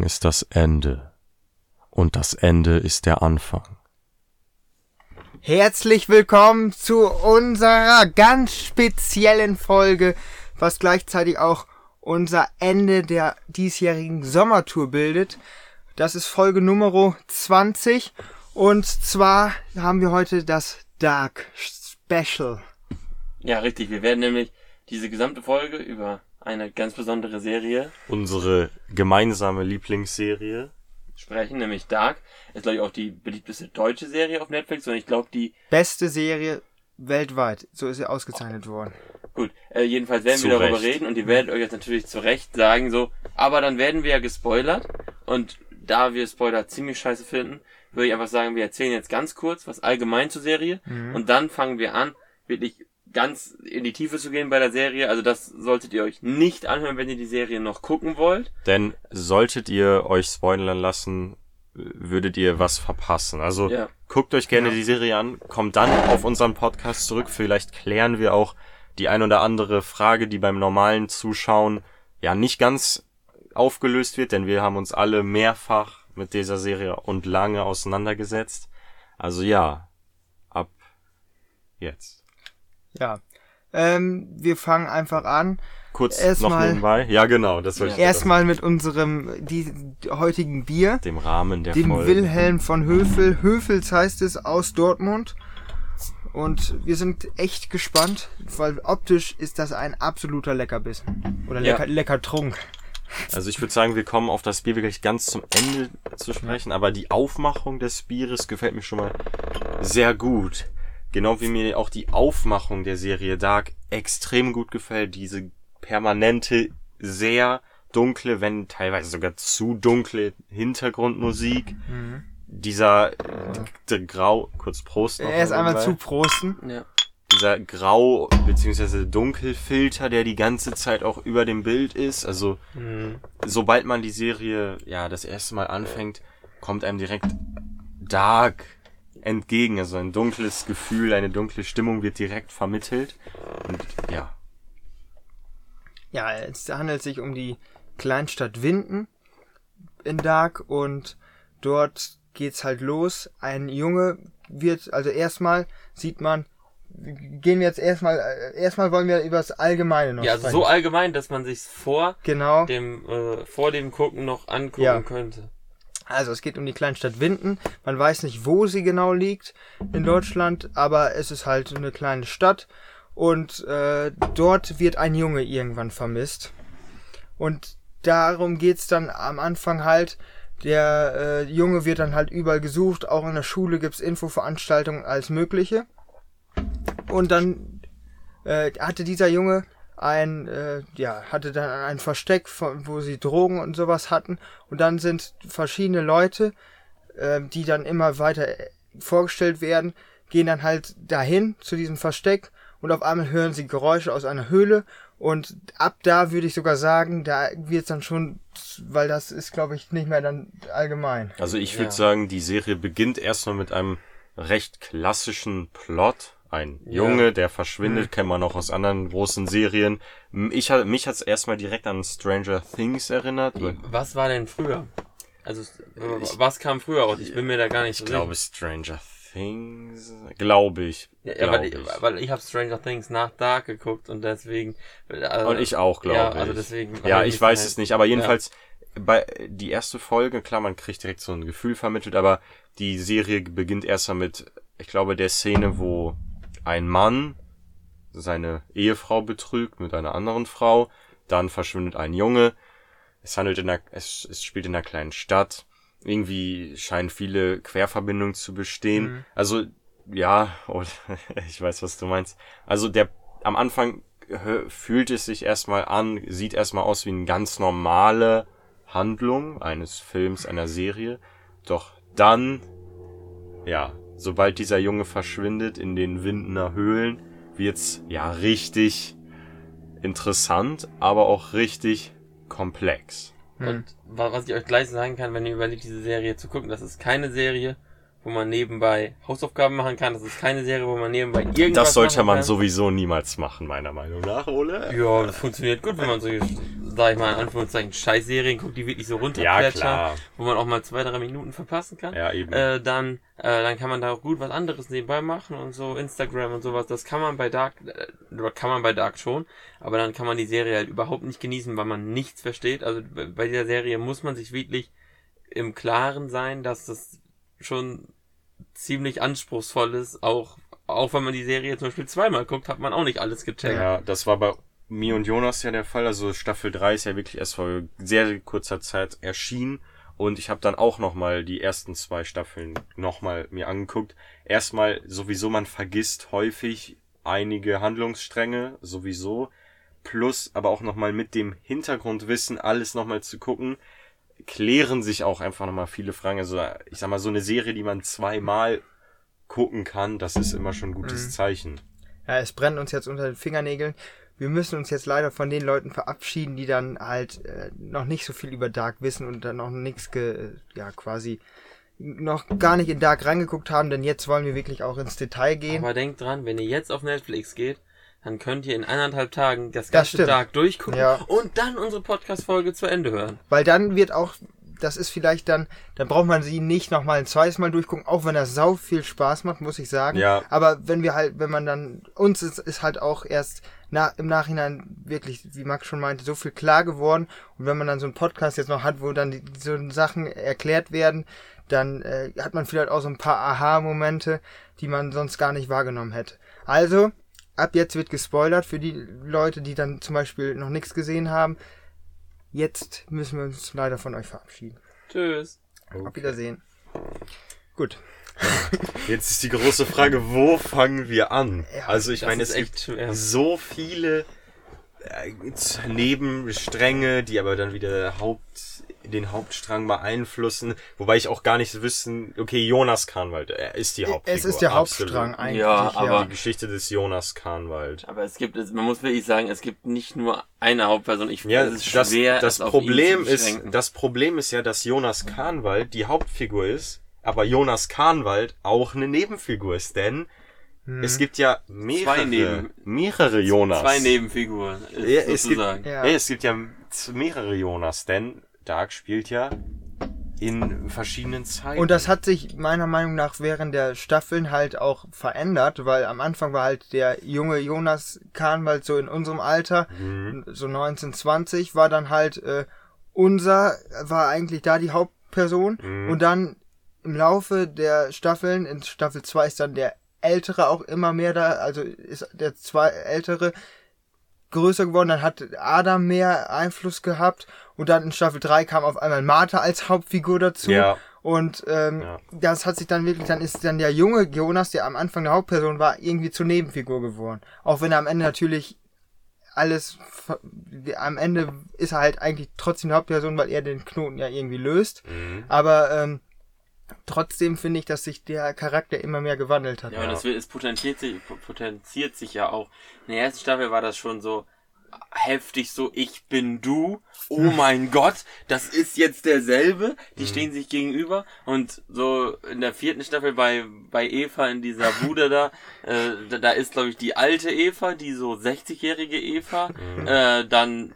Anfang ist das Ende. Und das Ende ist der Anfang. Herzlich willkommen zu unserer ganz speziellen Folge, was gleichzeitig auch unser Ende der diesjährigen Sommertour bildet. Das ist Folge Nummer 20 und zwar haben wir heute das Dark Special. Ja, richtig. Wir werden nämlich diese gesamte Folge über eine ganz besondere Serie Unsere gemeinsame Lieblingsserie. sprechen, nämlich Dark. Ist, glaube ich, auch die beliebteste deutsche Serie auf Netflix und ich glaube, die, Beste Serie weltweit. So ist sie ausgezeichnet worden. gut, äh, jedenfalls werden Zu wir darüber Recht. reden und ihr werdet euch jetzt natürlich zu Recht sagen, so, aber dann werden wir ja gespoilert und da wir Spoiler ziemlich scheiße finden, würde ich einfach sagen, wir erzählen jetzt ganz kurz was allgemein zur Serie und dann fangen wir an, wirklich ganz in die Tiefe zu gehen bei der Serie. Also das solltet ihr euch nicht anhören, wenn ihr die Serie noch gucken wollt. Denn solltet ihr euch spoilern lassen, würdet ihr was verpassen. Also Ja. guckt euch gerne Ja. die Serie an, kommt dann auf unseren Podcast zurück. Vielleicht klären wir auch die ein oder andere Frage, die beim normalen Zuschauen ja nicht ganz aufgelöst wird, denn wir haben uns alle mehrfach mit dieser Serie und lange auseinandergesetzt. Also ja, ab jetzt. Ja. Ähm, wir fangen einfach an. Kurz Erstmal- noch nebenbei. Ja, genau, das wollte ich Erstmal mit unserem die, heutigen Bier. dem Rahmen der dem Folge. Wilhelm von Höfel. Höfels heißt es aus Dortmund. Und wir sind echt gespannt, weil optisch ist das ein absoluter Leckerbissen. Oder Ja. lecker, lecker Trunk. Also ich würde sagen, wir kommen auf das Bier wirklich ganz zum Ende zu sprechen, aber die Aufmachung des Bieres gefällt mir schon mal sehr gut. Genau wie mir auch die Aufmachung der Serie Dark extrem gut gefällt. Diese permanente, sehr dunkle, wenn teilweise sogar zu dunkle Hintergrundmusik. Dieser der Grau, kurz Prost. noch Erst einmal zu prosten. Ja. dieser Grau- bzw. Dunkelfilter, der die ganze Zeit auch über dem Bild ist. Also sobald man die Serie ja das erste Mal anfängt, kommt einem direkt Dark entgegen. Also ein dunkles Gefühl, eine dunkle Stimmung wird direkt vermittelt. Und ja, Ja, es handelt sich um die Kleinstadt Winden in Dark und dort geht's halt los. Ein Junge wird, also erstmal sieht man, gehen wir jetzt erstmal, äh, erstmal wollen wir über das Allgemeine noch Ja, also sprechen. so allgemein, dass man sich vor Genau. dem äh, vor dem Gucken noch angucken Ja. könnte. Also es geht um die Kleinstadt Winden. Man weiß nicht, wo sie genau liegt in Deutschland, aber es ist halt eine kleine Stadt und äh, dort wird ein Junge irgendwann vermisst. Und darum geht's dann am Anfang halt. Der äh, Junge wird dann halt überall gesucht, auch in der Schule gibt's Infoveranstaltungen als mögliche. Und dann äh, hatte dieser Junge ein, äh, ja, hatte dann ein Versteck, von, wo sie Drogen und sowas hatten. Und dann sind verschiedene Leute, äh, die dann immer weiter äh, vorgestellt werden, gehen dann halt dahin zu diesem Versteck und auf einmal hören sie Geräusche aus einer Höhle und ab da würde ich sogar sagen, da wird's dann schon, weil das ist glaube ich nicht mehr dann allgemein. also ich würde Ja. sagen, die Serie beginnt erstmal mit einem recht klassischen Plot. Ein Junge, der verschwindet, kennt man auch aus anderen großen Serien. Ich, mich hat's erstmal direkt an Stranger Things erinnert. Was war denn früher? Also äh, was kam früher raus? Ich bin mir da gar nicht so Ich glaube Stranger Things, glaube ich. sicher. Ja, glaub weil, ich, weil ich habe Stranger Things nach Dark geguckt und deswegen äh, Und ich auch, glaube ja, ich. also deswegen Ja, ich weiß halt- es nicht, aber jedenfalls bei die erste Folge, klar, man kriegt direkt so ein Gefühl vermittelt, aber die Serie beginnt erst einmal mit, ich glaube, der Szene, wo ein Mann seine Ehefrau betrügt mit einer anderen Frau, dann verschwindet ein Junge. Es handelt in einer, es, es spielt in einer kleinen Stadt. Irgendwie scheinen viele Querverbindungen zu bestehen. Also, ja, oh, ich weiß, was du meinst. Also der, am Anfang fühlt es sich erstmal an, sieht erstmal aus wie eine ganz normale Handlung eines Films, einer Serie. Doch dann, ja, sobald dieser Junge verschwindet in den Windener Höhlen, wird's ja richtig interessant, aber auch richtig komplex. Und wa- was ich euch gleich sagen kann, wenn ihr überlegt, diese Serie zu gucken, das ist keine Serie, wo man nebenbei Hausaufgaben machen kann. Das ist keine Serie, wo man nebenbei irgendwas Das sollte man sowieso niemals machen, meiner Meinung nach, oder? Ja, das funktioniert gut, wenn man Sachen sag ich mal, in Anführungszeichen Scheißserien guckt, die wirklich so Ja, runterplätschern, klar. wo man auch mal zwei, drei Minuten verpassen kann, Ja, eben. äh, dann, äh, dann kann man da auch gut was anderes nebenbei machen und so, Instagram und sowas, das kann man bei Dark, äh, kann man bei Dark schon, aber dann kann man die Serie halt überhaupt nicht genießen, weil man nichts versteht. Also bei dieser Serie muss man sich wirklich im Klaren sein, dass das schon ziemlich anspruchsvoll ist, auch, auch wenn man die Serie zum Beispiel zweimal guckt, hat man auch nicht alles gecheckt. Ja, das war bei mir und Jonas ja der Fall. Also Staffel 3 ist ja wirklich erst vor sehr, sehr kurzer Zeit erschienen. Und ich habe dann auch nochmal die ersten zwei Staffeln nochmal mir angeguckt. Erstmal sowieso, man vergisst häufig einige Handlungsstränge sowieso. Plus aber auch nochmal mit dem Hintergrundwissen alles nochmal zu gucken, klären sich auch einfach nochmal viele Fragen. Also ich sag mal, so eine Serie, die man zweimal gucken kann, das ist immer schon ein gutes Zeichen. Ja, es brennt uns jetzt unter den Fingernägeln. Wir müssen uns jetzt leider von den Leuten verabschieden, die dann halt äh, noch nicht so viel über Dark wissen und dann noch nichts, ge ja quasi noch gar nicht in Dark reingeguckt haben, denn jetzt wollen wir wirklich auch ins Detail gehen. Aber denkt dran, wenn ihr jetzt auf Netflix geht, dann könnt ihr in eineinhalb Tagen das Das ganze stimmt. Dark durchgucken Ja. und dann unsere Podcast-Folge zu Ende hören. Weil dann wird auch, das ist vielleicht dann, dann braucht man sie nicht nochmal ein zweites Mal durchgucken, auch wenn das sau viel Spaß macht, muss ich sagen. Ja. Aber wenn wir halt, wenn man dann, uns ist, ist halt auch erst na, im Nachhinein wirklich, wie Max schon meinte, so viel klar geworden. Und wenn man dann so einen Podcast jetzt noch hat, wo dann die, so Sachen erklärt werden, dann äh, hat man vielleicht auch so ein paar Aha-Momente, die man sonst gar nicht wahrgenommen hätte. Also, ab jetzt wird gespoilert für die Leute, die dann zum Beispiel noch nichts gesehen haben. Jetzt müssen wir uns leider von euch verabschieden. Tschüss. Auf Wiedersehen. Gut. Jetzt ist die große Frage, wo fangen wir an? Ja, also ich meine, es echt gibt schwer. so viele äh, Nebenstränge, die aber dann wieder Haupt, den Hauptstrang beeinflussen. Wobei ich auch gar nicht wissen, okay, Jonas Kahnwald, er ist die Hauptfigur. Es ist der absolut. Hauptstrang eigentlich. Ja, aber- Die Geschichte des Jonas Kahnwald. Aber es gibt, man muss wirklich sagen, es gibt nicht nur eine Hauptperson. Ich Ja, es ist das, schwer, das auf Problem ihn zu ist, das Problem ist ja, dass Jonas Kahnwald die Hauptfigur ist, aber Jonas Kahnwald auch eine Nebenfigur ist, denn es gibt ja mehrere, Zwei Neben- mehrere Jonas. Zwei Nebenfiguren, ist Ja, es gibt, sozusagen. Ja. ja. es gibt ja mehrere Jonas, denn Dark spielt ja in verschiedenen Zeiten. Und das hat sich meiner Meinung nach während der Staffeln halt auch verändert, weil am Anfang war halt der junge Jonas Kahnwald so in unserem Alter, so 19, 20, war dann halt äh, unser, war eigentlich da die Hauptperson. Und dann im Laufe der Staffeln, in Staffel 2 ist dann der Ältere auch immer mehr da, also ist der zwei Ältere größer geworden, dann hat Adam mehr Einfluss gehabt und dann in Staffel 3 kam auf einmal Martha als Hauptfigur dazu. Ja. Und ähm, Ja. das hat sich dann wirklich, dann ist dann der junge Jonas, der am Anfang der Hauptperson war, irgendwie zur Nebenfigur geworden. Auch wenn er am Ende natürlich alles, am Ende ist er halt eigentlich trotzdem die Hauptperson, weil er den Knoten ja irgendwie löst. Mhm. Aber ähm, trotzdem finde ich, dass sich der Charakter immer mehr gewandelt hat. Ja, und es, wird- es potenziert sich, potenziert sich ja auch. In der ersten Staffel war das schon so heftig so, ich bin du, oh mein Gott, das ist jetzt derselbe, die stehen sich gegenüber und so in der vierten Staffel bei, bei Eva in dieser Bude da, äh, da, da ist glaube ich die alte Eva, die so 60-jährige Eva, äh, dann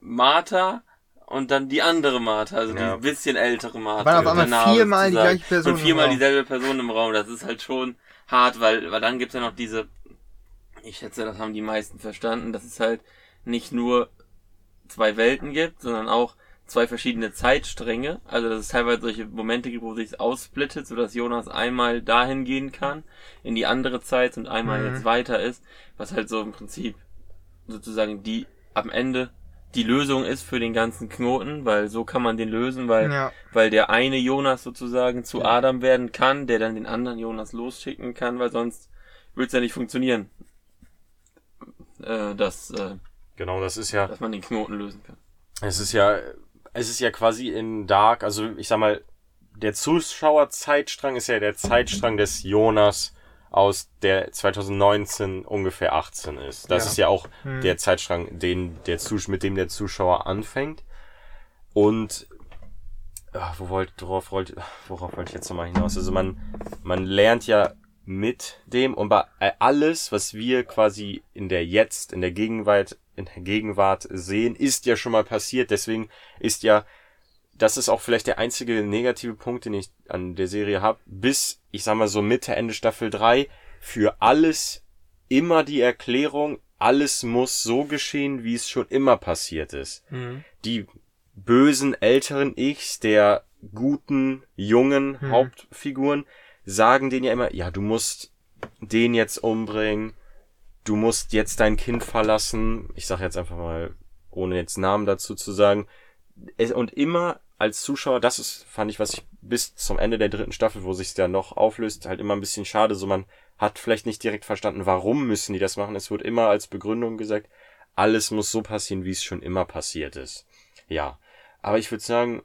Martha und dann die andere Martha, also Ja. die bisschen ältere Martha. Waren auf einmal viermal die gleiche Person Und viermal dieselbe Person im Raum, das ist halt schon hart, weil, weil dann gibt's ja noch diese, ich schätze, das haben die meisten verstanden, dass es halt nicht nur zwei Welten gibt, sondern auch zwei verschiedene Zeitstränge. Also dass es teilweise solche Momente gibt, wo sich aussplittet, sodass Jonas einmal dahin gehen kann, in die andere Zeit und einmal Mhm. jetzt weiter ist, was halt so im Prinzip sozusagen die am Ende die Lösung ist für den ganzen Knoten, weil so kann man den lösen, weil Ja. weil der eine Jonas sozusagen zu Adam werden kann, der dann den anderen Jonas losschicken kann, weil sonst wird's ja nicht funktionieren, äh, dass, äh, Genau, das ist ja, dass man den Knoten lösen kann. es ist ja, es ist ja quasi in Dark, also ich sag mal, der Zuschauerzeitstrang ist ja der Zeitstrang des Jonas aus der 2019 ungefähr 18 ist. Das Ja. ist ja auch Hm. der Zeitstrang, den der Zus mit dem der Zuschauer anfängt. Und ah, wo wollt, worauf wollte, worauf wollte ich jetzt nochmal hinaus? Also man, man lernt ja mit dem und bei alles, was wir quasi in der Jetzt, in der Gegenwart in der Gegenwart sehen, ist ja schon mal passiert. Deswegen ist ja, das ist auch vielleicht der einzige negative Punkt, den ich an der Serie habe, bis, ich sag mal so Mitte, Ende Staffel 3, für alles immer die Erklärung, alles muss so geschehen, wie es schon immer passiert ist. Mhm. Die bösen älteren Ichs der guten, jungen Hm. Hauptfiguren sagen denen ja immer, ja, du musst den jetzt umbringen, du musst jetzt dein Kind verlassen. Ich sag jetzt einfach mal, ohne jetzt Namen dazu zu sagen. Es, und immer als Zuschauer, das ist, fand ich, was ich bis zum Ende der dritten Staffel, wo sich's ja noch auflöst, halt immer ein bisschen schade. So, man hat vielleicht nicht direkt verstanden, warum müssen die das machen. Es wird immer als Begründung gesagt, alles muss so passieren, wie es schon immer passiert ist. Ja. Aber ich würde sagen,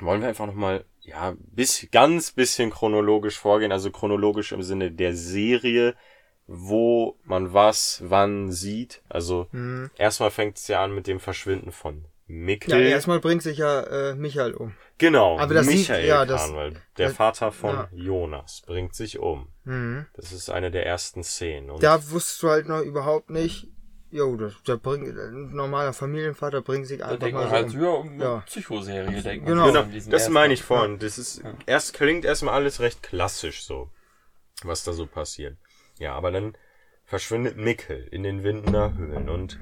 wollen wir einfach nochmal, ja, bis, ganz bisschen chronologisch vorgehen, also chronologisch im Sinne der Serie, wo man was, wann sieht. Also, Mhm. erstmal fängt es ja an mit dem Verschwinden von Ja, Mikkel. erstmal bringt sich ja äh, Michael um. genau, Aber das sieht- Michael ja, das- Kahnwald, der das- Vater von ja. Jonas, bringt sich um. Mhm. Das ist eine der ersten Szenen. Und Da wusstest du halt noch überhaupt nicht, jo, das, der bringt, ein normaler Familienvater bringt sich Da einfach denkt mal man so halt, um. ja, um eine Ja. Psychoserie denkt Genau. man. Genau, das meine ich vorhin. Das ist, erst klingt erstmal alles recht klassisch so, was da so passiert. Ja, aber dann verschwindet Mikkel in den Windener Höhlen und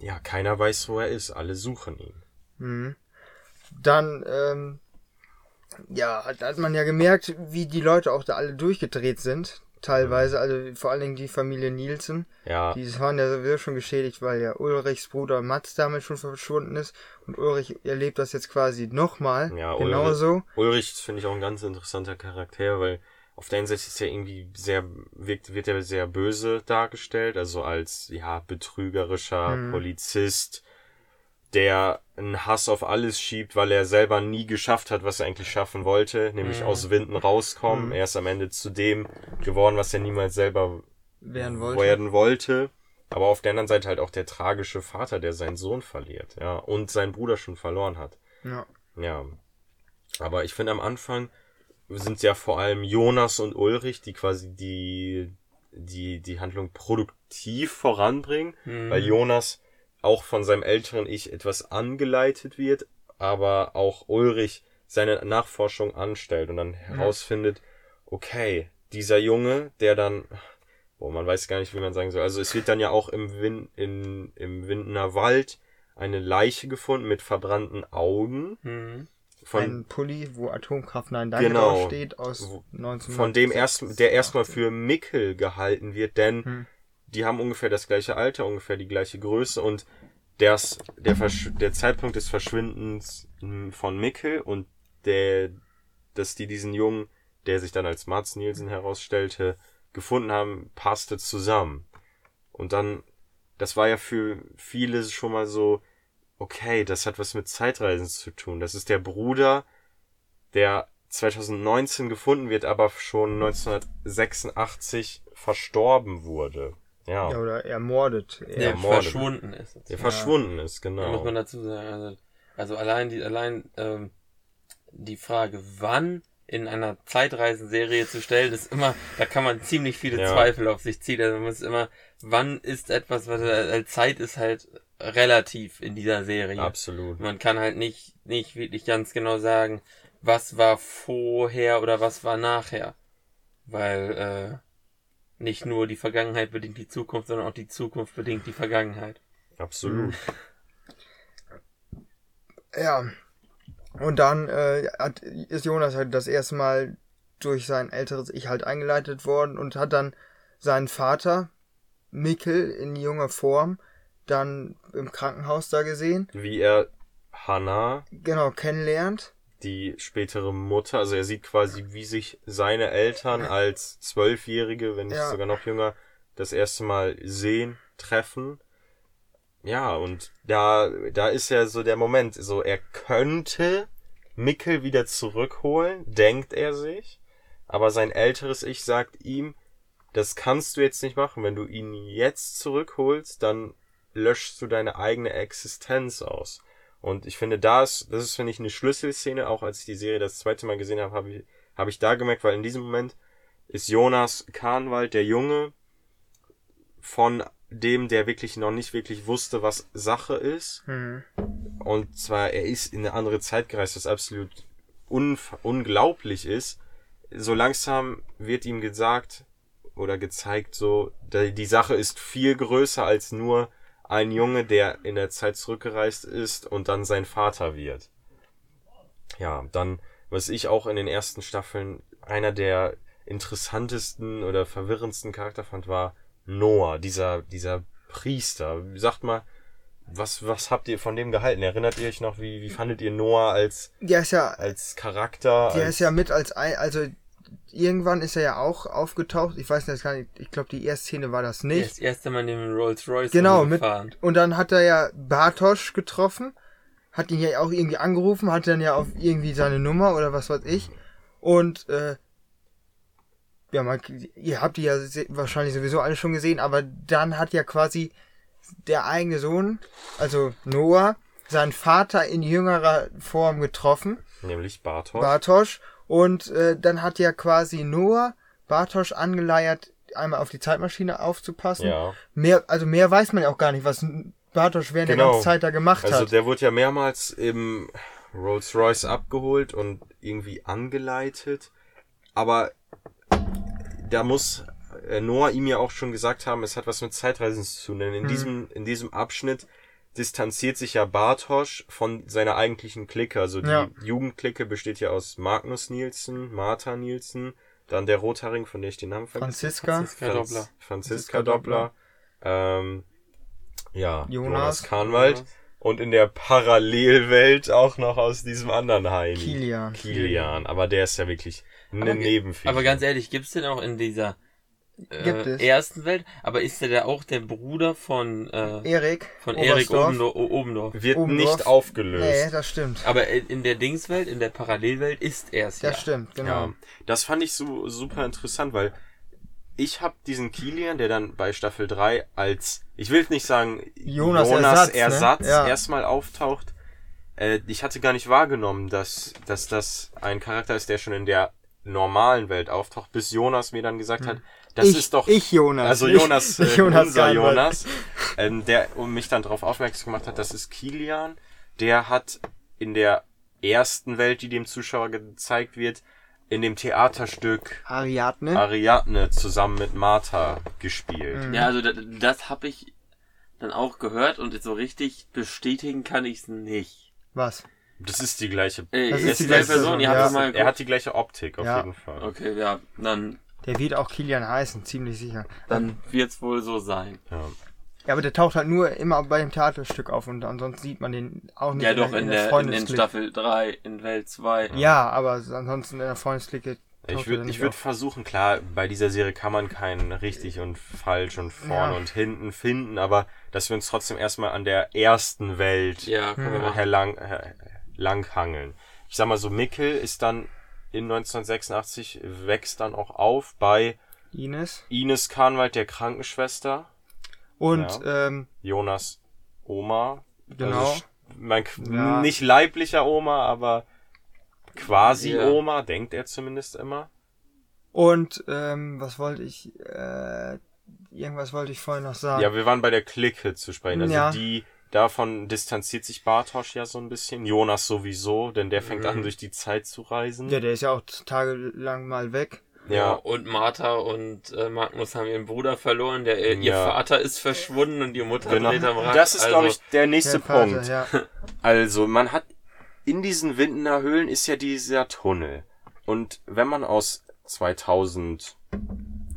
ja, keiner weiß, wo er ist. Alle suchen ihn. Mhm. Dann, ähm, ja, hat, hat man ja gemerkt, wie die Leute auch da alle durchgedreht sind. Teilweise, also vor allen Dingen die Familie Nielsen. Ja, Die waren ja sowieso schon geschädigt, weil ja Ulrichs Bruder Mats damit schon verschwunden ist. Und Ulrich erlebt das jetzt quasi nochmal. Ja, genauso. Ulrich finde ich auch ein ganz interessanter Charakter, weil auf der einen Seite ist er irgendwie sehr, wirkt, wird er sehr böse dargestellt, also als, ja, betrügerischer Mhm. Polizist, der einen Hass auf alles schiebt, weil er selber nie geschafft hat, was er eigentlich schaffen wollte, nämlich Mhm. aus Winden rauskommen. Mhm. Er ist am Ende zu dem geworden, was er niemals selber Werden wollte. werden wollte. Aber auf der anderen Seite halt auch der tragische Vater, der seinen Sohn verliert, ja, und seinen Bruder schon verloren hat. Ja. Ja. Aber ich finde am Anfang sind ja vor allem Jonas und Ulrich, die quasi die, die, die Handlung produktiv voranbringen, Mhm. weil Jonas auch von seinem älteren Ich etwas angeleitet wird, aber auch Ulrich seine Nachforschung anstellt und dann herausfindet, okay, dieser Junge, der dann, boah, man weiß gar nicht, wie man sagen soll, also es wird dann ja auch im, Win, in, im Windener Wald eine Leiche gefunden mit verbrannten Augen Mhm. Von, ein Pulli, wo Atomkraft Nein Danke Genau. steht, aus Wo- 19 von dem erst, der erstmal für Mickel gehalten wird, denn Hm. die haben ungefähr das gleiche Alter, ungefähr die gleiche Größe und das, der, Versch der Zeitpunkt des Verschwindens mm, von Mickel und der, dass die diesen Jungen, der sich dann als Mats Nielsen herausstellte, gefunden haben, passte zusammen. Und dann, das war ja für viele schon mal so, okay, das hat was mit Zeitreisen zu tun. Das ist der Bruder, der 2019 gefunden wird, aber schon 1986 verstorben wurde. Ja, Ja, oder ermordet. Der Er, Ja, Morde. verschwunden ist. der verschwunden ist, Da muss genau. man dazu sagen, also, also allein die, allein ähm, die Frage, wann in einer Zeitreisenserie zu stellen, ist immer, da kann man ziemlich viele Ja. Zweifel auf sich ziehen. Also man muss immer, wann ist etwas, was äh, Zeit ist halt relativ in dieser Serie. Absolut. Man kann halt nicht, nicht wirklich ganz genau sagen, was war vorher oder was war nachher. Weil äh, nicht nur die Vergangenheit bedingt die Zukunft, sondern auch die Zukunft bedingt die Vergangenheit. Absolut. ja. Und dann äh, hat, ist Jonas halt das erste Mal durch sein älteres Ich halt eingeleitet worden und hat dann seinen Vater, Mikkel, in junger Form, dann im Krankenhaus da gesehen. Wie er Hannah, Genau, kennenlernt. die spätere Mutter, also er sieht quasi, wie sich seine Eltern als Zwölfjährige, wenn nicht Ja. sogar noch jünger, das erste Mal sehen, treffen. Ja, und da, da ist ja so der Moment, so er könnte Mickel wieder zurückholen, denkt er sich, aber sein älteres Ich sagt ihm, das kannst du jetzt nicht machen, wenn du ihn jetzt zurückholst, dann löschst du deine eigene Existenz aus. Und ich finde, das, das ist, finde ich, eine Schlüsselszene, auch als ich die Serie das zweite Mal gesehen habe, habe ich, habe ich da gemerkt, weil in diesem Moment ist Jonas Kahnwald, der Junge, von dem, der wirklich noch nicht wirklich wusste, was Sache ist. Hm. Und zwar, er ist in eine andere Zeit gereist, was absolut unglaublich ist. So langsam wird ihm gesagt oder gezeigt, so, die Sache ist viel größer als nur ein Junge, der in der Zeit zurückgereist ist und dann sein Vater wird. Ja, dann, was ich auch in den ersten Staffeln einer der interessantesten oder verwirrendsten Charakter fand, war Noah, dieser, dieser Priester. Sagt mal, was, was habt ihr von dem gehalten? Erinnert ihr euch noch, wie, wie fandet ihr Noah als, ja, als Charakter? der als, ist ja mit als ein, also irgendwann ist er ja auch aufgetaucht. Ich weiß nicht, gar nicht, ich glaube, die erste Szene war das nicht. Das erste Mal in dem Rolls Royce Genau, mit, gefahren. und dann hat er ja Bartosch getroffen, hat ihn ja auch irgendwie angerufen, hat dann ja auf irgendwie seine Nummer oder was weiß ich. Und äh, ja, man, ihr habt die ja wahrscheinlich sowieso alle schon gesehen, aber dann hat ja quasi der eigene Sohn, also Noah, seinen Vater in jüngerer Form getroffen, Nämlich Bartosz. Bartosch, und äh, dann hat ja quasi Noah Bartosch angeleiert, einmal auf die Zeitmaschine aufzupassen. ja. Mehr, also mehr weiß man ja auch gar nicht, was Bartosch während der Genau. ganzen Zeit da gemacht Also hat. der wurde ja mehrmals im Rolls Royce abgeholt und irgendwie angeleitet. Aber da muss äh, Noah ihm ja auch schon gesagt haben, es hat was mit Zeitreisen zu tun. Denn in Mhm. diesem, in diesem Abschnitt distanziert sich ja Bartosch von seiner eigentlichen Clique. Also die Ja. Jugendclique besteht ja aus Magnus Nielsen, Martha Nielsen, dann der Rotharing, von der ich den Namen vergessen Franziska, Franziska Franz- Doppler. Franziska Doppler. Ähm, ja, Jonas. Jonas Kahnwald. Und in der Parallelwelt auch noch aus diesem anderen Heini. Kilian. Kilian. Aber der ist ja wirklich eine Nebenfigur. Aber ganz ehrlich, gibt's den auch in dieser äh, es. ersten Welt? Aber ist der da auch der Bruder von äh, Erik. von Erik. Obendorf? Obendorf? Wird Obendorf. nicht aufgelöst. Nee, das stimmt. Aber in der Dingswelt, in der Parallelwelt ist er es Das ja. stimmt, genau. Ja, das fand ich so super interessant, weil ich habe diesen Kilian, der dann bei Staffel 3 als, ich will nicht sagen Jonas Jonas, Ersatz, ne? Ersatz Ja. erstmal auftaucht. Äh, ich hatte gar nicht wahrgenommen, dass, dass das ein Charakter ist, der schon in der normalen Welt auftaucht, bis Jonas mir dann gesagt hat, das Hm. ich, ist doch ich Jonas. also Jonas, ich äh, Jonas unser. Jonas, ähm, der um mich dann darauf aufmerksam gemacht hat, das ist Kilian. Der hat in der ersten Welt, die dem Zuschauer gezeigt wird, in dem Theaterstück Ariadne. Ariadne zusammen mit Martha gespielt. Mhm. Ja, also das, das habe ich dann auch gehört und so richtig bestätigen kann ich es nicht. Was? Das ist die gleiche. Äh, Das ist, ist die die gleiche Person, Person, ja. das mal Er hat die gleiche Optik, auf Ja. jeden Fall. Okay, ja, dann, Der wird auch Kilian heißen, ziemlich sicher. dann wird's wohl so sein. Ja. Ja, aber der taucht halt nur immer bei dem Theaterstück auf und ansonsten sieht man den auch nicht Ja, doch, in, der, in, in Freundesklick. Staffel 3, in Welt 2. Ja, aber ansonsten in der Freundesklicke Ich würde ich würd versuchen, klar, bei dieser Serie kann man keinen richtig und falsch und vorne Ja. und hinten finden, aber dass wir uns trotzdem erstmal an der ersten Welt Ja, machen. herlang, her, langhangeln. Ich sag mal so, Mickel ist dann in 1986, wächst dann auch auf bei Ines. Ines Kahnwald, der Krankenschwester, Und Ja. ähm, Jonas Oma. Genau. Also, mein, Ja. Nicht leiblicher Oma, aber quasi Ja. Oma, denkt er zumindest immer. und ähm, was wollte ich? Äh, irgendwas wollte ich vorhin noch sagen. Ja, wir waren bei der Clique zu sprechen. Also Ja. die, davon distanziert sich Bartosch ja so ein bisschen. Jonas sowieso, denn der fängt Mhm. an, durch die Zeit zu reisen. Ja, der ist ja auch tagelang mal weg. Ja. Ja, Und Martha und äh, Magnus haben ihren Bruder verloren, der äh, ihr Ja. Vater ist verschwunden und die Mutter genau. dreht am Rad. Das ist, also, glaube ich, der nächste Der Vater, Punkt. Ja. Also, man hat in diesen Windener Höhlen ist ja dieser Tunnel. Und wenn man aus 2019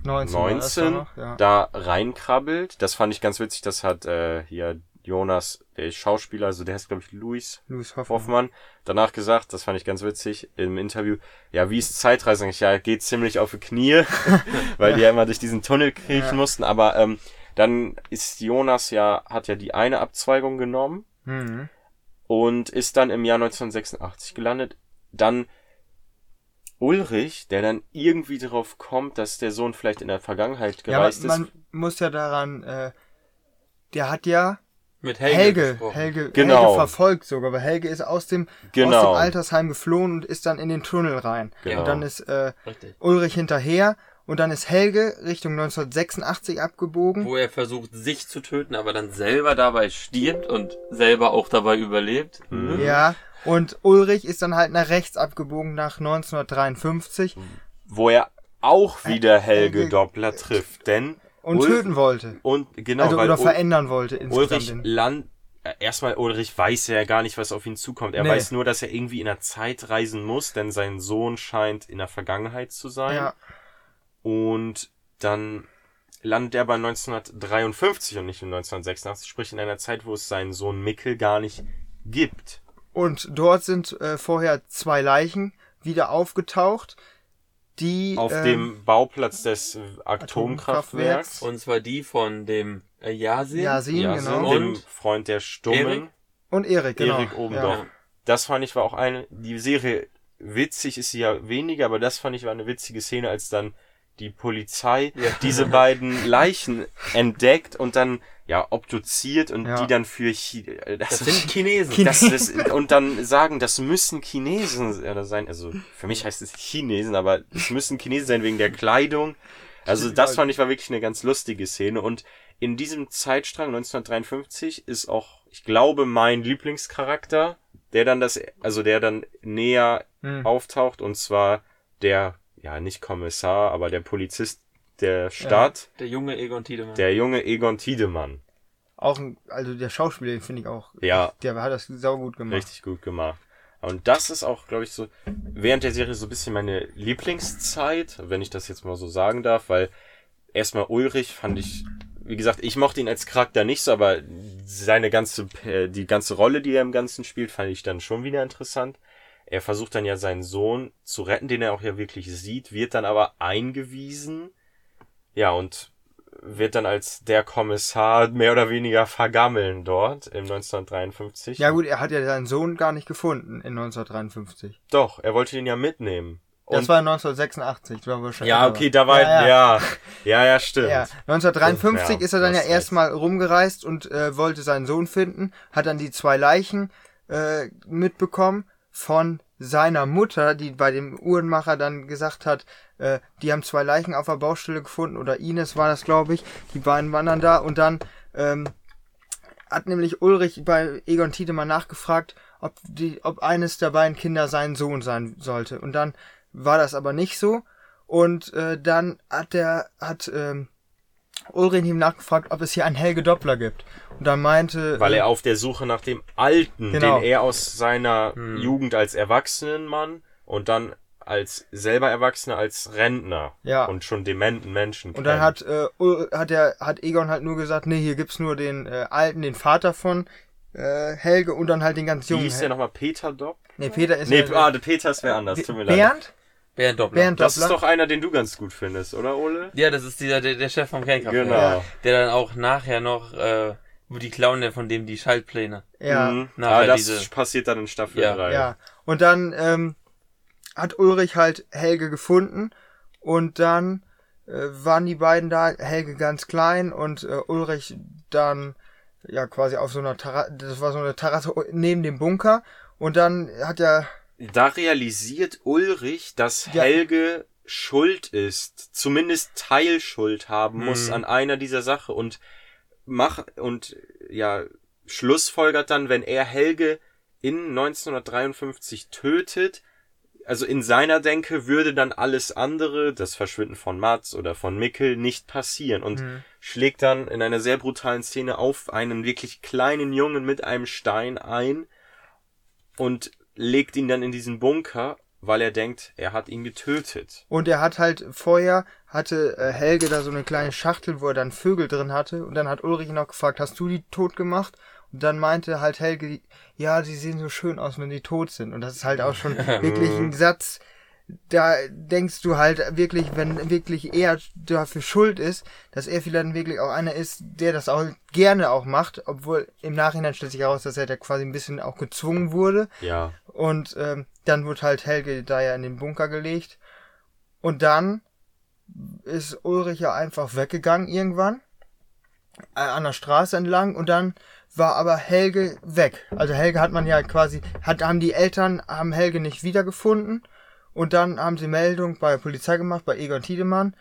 19, war das doch noch, ja. da reinkrabbelt, das fand ich ganz witzig, das hat äh, hier Jonas, der Schauspieler, also der heißt, glaube ich, Luis Louis Hoffmann. Hoffmann, danach gesagt, das fand ich ganz witzig im Interview, ja, wie ist Zeitreisen? Ich, ja, geht ziemlich auf die Knie, weil die ja immer durch diesen Tunnel kriechen Ja. mussten, aber ähm, dann ist Jonas ja, hat ja die eine Abzweigung genommen Mhm. und ist dann im Jahr 1986 gelandet. Dann Ulrich, der dann irgendwie darauf kommt, dass der Sohn vielleicht in der Vergangenheit Ja, gereist man ist. muss ja daran, äh, der hat ja mit Helge, Helge, gesprochen. Helge, Genau. Helge verfolgt sogar, weil Helge ist aus dem, aus Genau. dem Altersheim geflohen und ist dann in den Tunnel rein. Genau. Und dann ist äh, Richtig. Ulrich hinterher Und dann ist Helge Richtung 1986 abgebogen. Wo er versucht, sich zu töten, aber dann selber dabei stirbt und selber auch dabei überlebt. Mhm. Ja. Und Ulrich ist dann halt nach rechts abgebogen nach 1953 Wo er auch wieder Helge Helge- Doppler trifft, denn und Ul- töten wollte. und genau, Also weil oder Ul- verändern wollte. Ulrich Land erstmal Ulrich weiß ja gar nicht, was auf ihn zukommt. Er Nee. weiß nur, dass er irgendwie in der Zeit reisen muss, denn sein Sohn scheint in der Vergangenheit zu sein. Ja. Und dann landet er aber 1953 und nicht in 1986, sprich in einer Zeit, wo es seinen Sohn Mickel gar nicht gibt. Und dort sind äh, vorher zwei Leichen wieder aufgetaucht, die Auf ähm, dem Bauplatz des Atomkraftwerks. Und zwar die von dem äh, Yasin. Yasin, Ja, genau. dem Und Freund der Stummen. Erik? und Erik, genau. Erik Obendorf. Ja. Das fand ich war auch eine, die Serie witzig ist sie ja weniger, aber das fand ich war eine witzige Szene, als dann die Polizei Ja. diese beiden Leichen entdeckt und dann ja obduziert und Ja. die dann für Chi äh, das, Das ist- sind Chinesen. das, das, und dann sagen, das müssen Chinesen oder sein. Also für mich heißt es Chinesen, aber es müssen Chinesen sein wegen der Kleidung. Also das fand ich war wirklich eine ganz lustige Szene. Und in diesem Zeitstrang 1953 ist auch, ich glaube, mein Lieblingscharakter, der dann das, also der dann näher Hm. auftaucht, und zwar der, ja nicht Kommissar, aber der Polizist der Stadt, Der junge Egon Tiedemann. der junge Egon Tiedemann. Auch ein, also der Schauspieler, den finde ich auch, Ja, der hat das saugut gemacht. Richtig gut gemacht. Und das ist auch, glaube ich, so während der Serie so ein bisschen meine Lieblingszeit, wenn ich das jetzt mal so sagen darf, weil erstmal Ulrich fand ich, wie gesagt, ich mochte ihn als Charakter nicht so, aber seine ganze, äh, die ganze Rolle, die er im Ganzen spielt, fand ich dann schon wieder interessant. Er versucht dann ja seinen Sohn zu retten, den er auch ja wirklich sieht, wird dann aber eingewiesen. Ja, und wird dann als der Kommissar mehr oder weniger vergammeln dort im 1953. Ja gut, er hat ja seinen Sohn gar nicht gefunden in 1953. Doch, er wollte ihn ja mitnehmen. Das Und- war 1986, das war wahrscheinlich. ja, okay, da war, ja, ja, ja. ja, ja, stimmt. Ja, 1953 Ja, ist er dann ja erstmal rumgereist und äh, wollte seinen Sohn finden, hat dann die zwei Leichen äh, mitbekommen von seiner Mutter, die bei dem Uhrenmacher dann gesagt hat, äh, die haben zwei Leichen auf der Baustelle gefunden oder Ines war das, glaube ich. Die beiden waren dann da und dann ähm, hat nämlich Ulrich bei Egon Tiedemann nachgefragt, ob die, ob eines der beiden Kinder sein Sohn sein sollte. Und dann war das aber nicht so. Und äh, dann hat der hat ähm, Ulrich ihm nachgefragt, ob es hier einen Helge Doppler gibt. Und dann meinte Weil äh, er auf der Suche nach dem Alten, Genau. den er aus seiner Jugend als Erwachsenenmann und dann als selber Erwachsener als Rentner Ja. und schon dementen Menschen und dann kennt. hat äh, hat der hat Egon halt nur gesagt, nee, hier gibt's nur den äh, alten, den Vater von äh, Helge und dann halt den ganz Wie jungen. hieß der nochmal? Peter Dopp? nee, Peter ist Nee, ah, der Peter ist wer anders, tut mir leid. Bernd? Bernd Doppler. Bernd Das Doppler? ist doch einer, den du ganz gut findest, oder Ole? Ja, das ist dieser, der, der Chef vom Kernkraftwerk. Genau. Ja. Der dann auch nachher noch, äh, wo die klauen von dem die Schaltpläne. ja. Mhm. Nachher Aber das diese- passiert dann in Staffel Ja. 3. Ja, und dann ähm, hat Ulrich halt Helge gefunden und dann äh, waren die beiden da, Helge ganz klein und äh, Ulrich dann ja quasi auf so einer Terrasse, das war so eine Terrasse neben dem Bunker und dann hat er Da realisiert Ulrich, dass Ja. Helge schuld ist, zumindest Teilschuld haben muss Mhm. an einer dieser Sache und mach und ja schlussfolgert dann, wenn er Helge in 1953 tötet, also in seiner Denke würde dann alles andere, das Verschwinden von Mats oder von Mickel, nicht passieren und Mhm. schlägt dann in einer sehr brutalen Szene auf einen wirklich kleinen Jungen mit einem Stein ein und legt ihn dann in diesen Bunker, weil er denkt, er hat ihn getötet. und er hat halt vorher hatte äh, Helge da so eine kleine Schachtel, wo er dann Vögel drin hatte und dann hat Ulrich ihn auch gefragt, hast du die tot gemacht? Dann meinte halt Helge, ja, sie sehen so schön aus, wenn die tot sind. Und das ist halt auch schon wirklich ein Satz, da denkst du halt wirklich, wenn wirklich er dafür schuld ist, dass er vielleicht wirklich auch einer ist, der das auch gerne auch macht, obwohl im Nachhinein stellt sich heraus, dass er da quasi ein bisschen auch gezwungen wurde. Ja. Und ähm, dann wird halt Helge da ja in den Bunker gelegt. Und dann ist Ulrich ja einfach weggegangen irgendwann äh, an der Straße entlang und dann war aber Helge weg. Also Helge hat man ja quasi, hat, haben die Eltern, haben Helge nicht wiedergefunden und dann haben sie Meldung bei der Polizei gemacht, bei Egon Tiedemann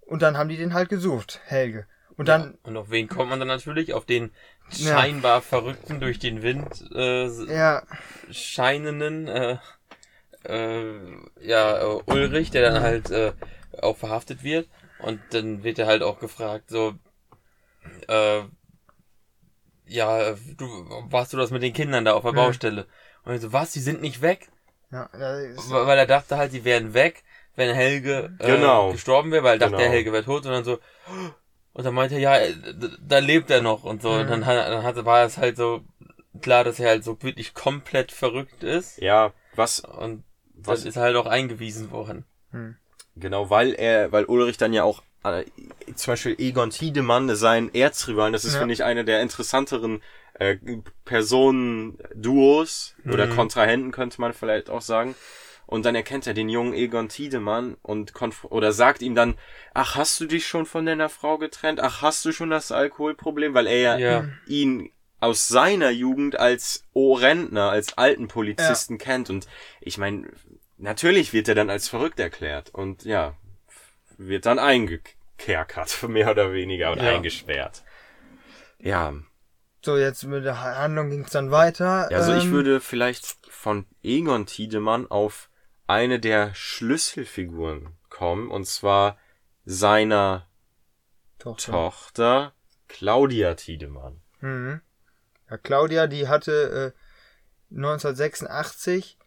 Und dann haben die den halt gesucht, Helge. Und dann, Und auf wen kommt man dann natürlich? Auf den Ja. scheinbar verrückten, durch den Wind äh, ja, scheinenden, äh, äh, ja, äh, Ulrich, der dann halt äh, auch verhaftet wird. Und dann wird er halt auch gefragt, so, äh, ja, du, warst du das mit den Kindern da auf der Mhm. Baustelle? Und ich so, was, die sind nicht weg? ja, das ist, Weil er dachte halt, die wären weg, wenn Helge äh, Genau. gestorben wäre, weil er dachte, Genau. der Helge wäre tot und dann so, und dann meinte er, ja, äh, da lebt er noch und so. Und dann, hat, dann hat, war es halt so klar, dass er halt so wirklich komplett verrückt ist. Ja, was, Und was das ist halt auch eingewiesen worden. Genau, weil er, weil Ulrich dann ja auch äh, zum Beispiel Egon Tiedemann, sein Erzrivalen, das ist, Ja. finde ich, eine der interessanteren äh, Personen-Duos oder Mhm. Kontrahenten, könnte man vielleicht auch sagen. Und dann erkennt er den jungen Egon Tiedemann und konf oder sagt ihm dann, ach, hast du dich schon von deiner Frau getrennt? Ach, hast du schon das Alkoholproblem? Weil er ja, Ja. ihn aus seiner Jugend als O-Rentner, als alten Polizisten kennt. Und ich meine, natürlich wird er dann als verrückt erklärt und ja, wird dann eingekerkert, mehr oder weniger, und Ja. eingesperrt. Ja, so jetzt mit der Handlung ging es dann weiter. Also ich ähm, würde vielleicht von Egon Tiedemann auf eine der Schlüsselfiguren kommen, und zwar seiner Tochter. Tochter Claudia Tiedemann. Mhm. Ja, Claudia, die hatte äh, 1986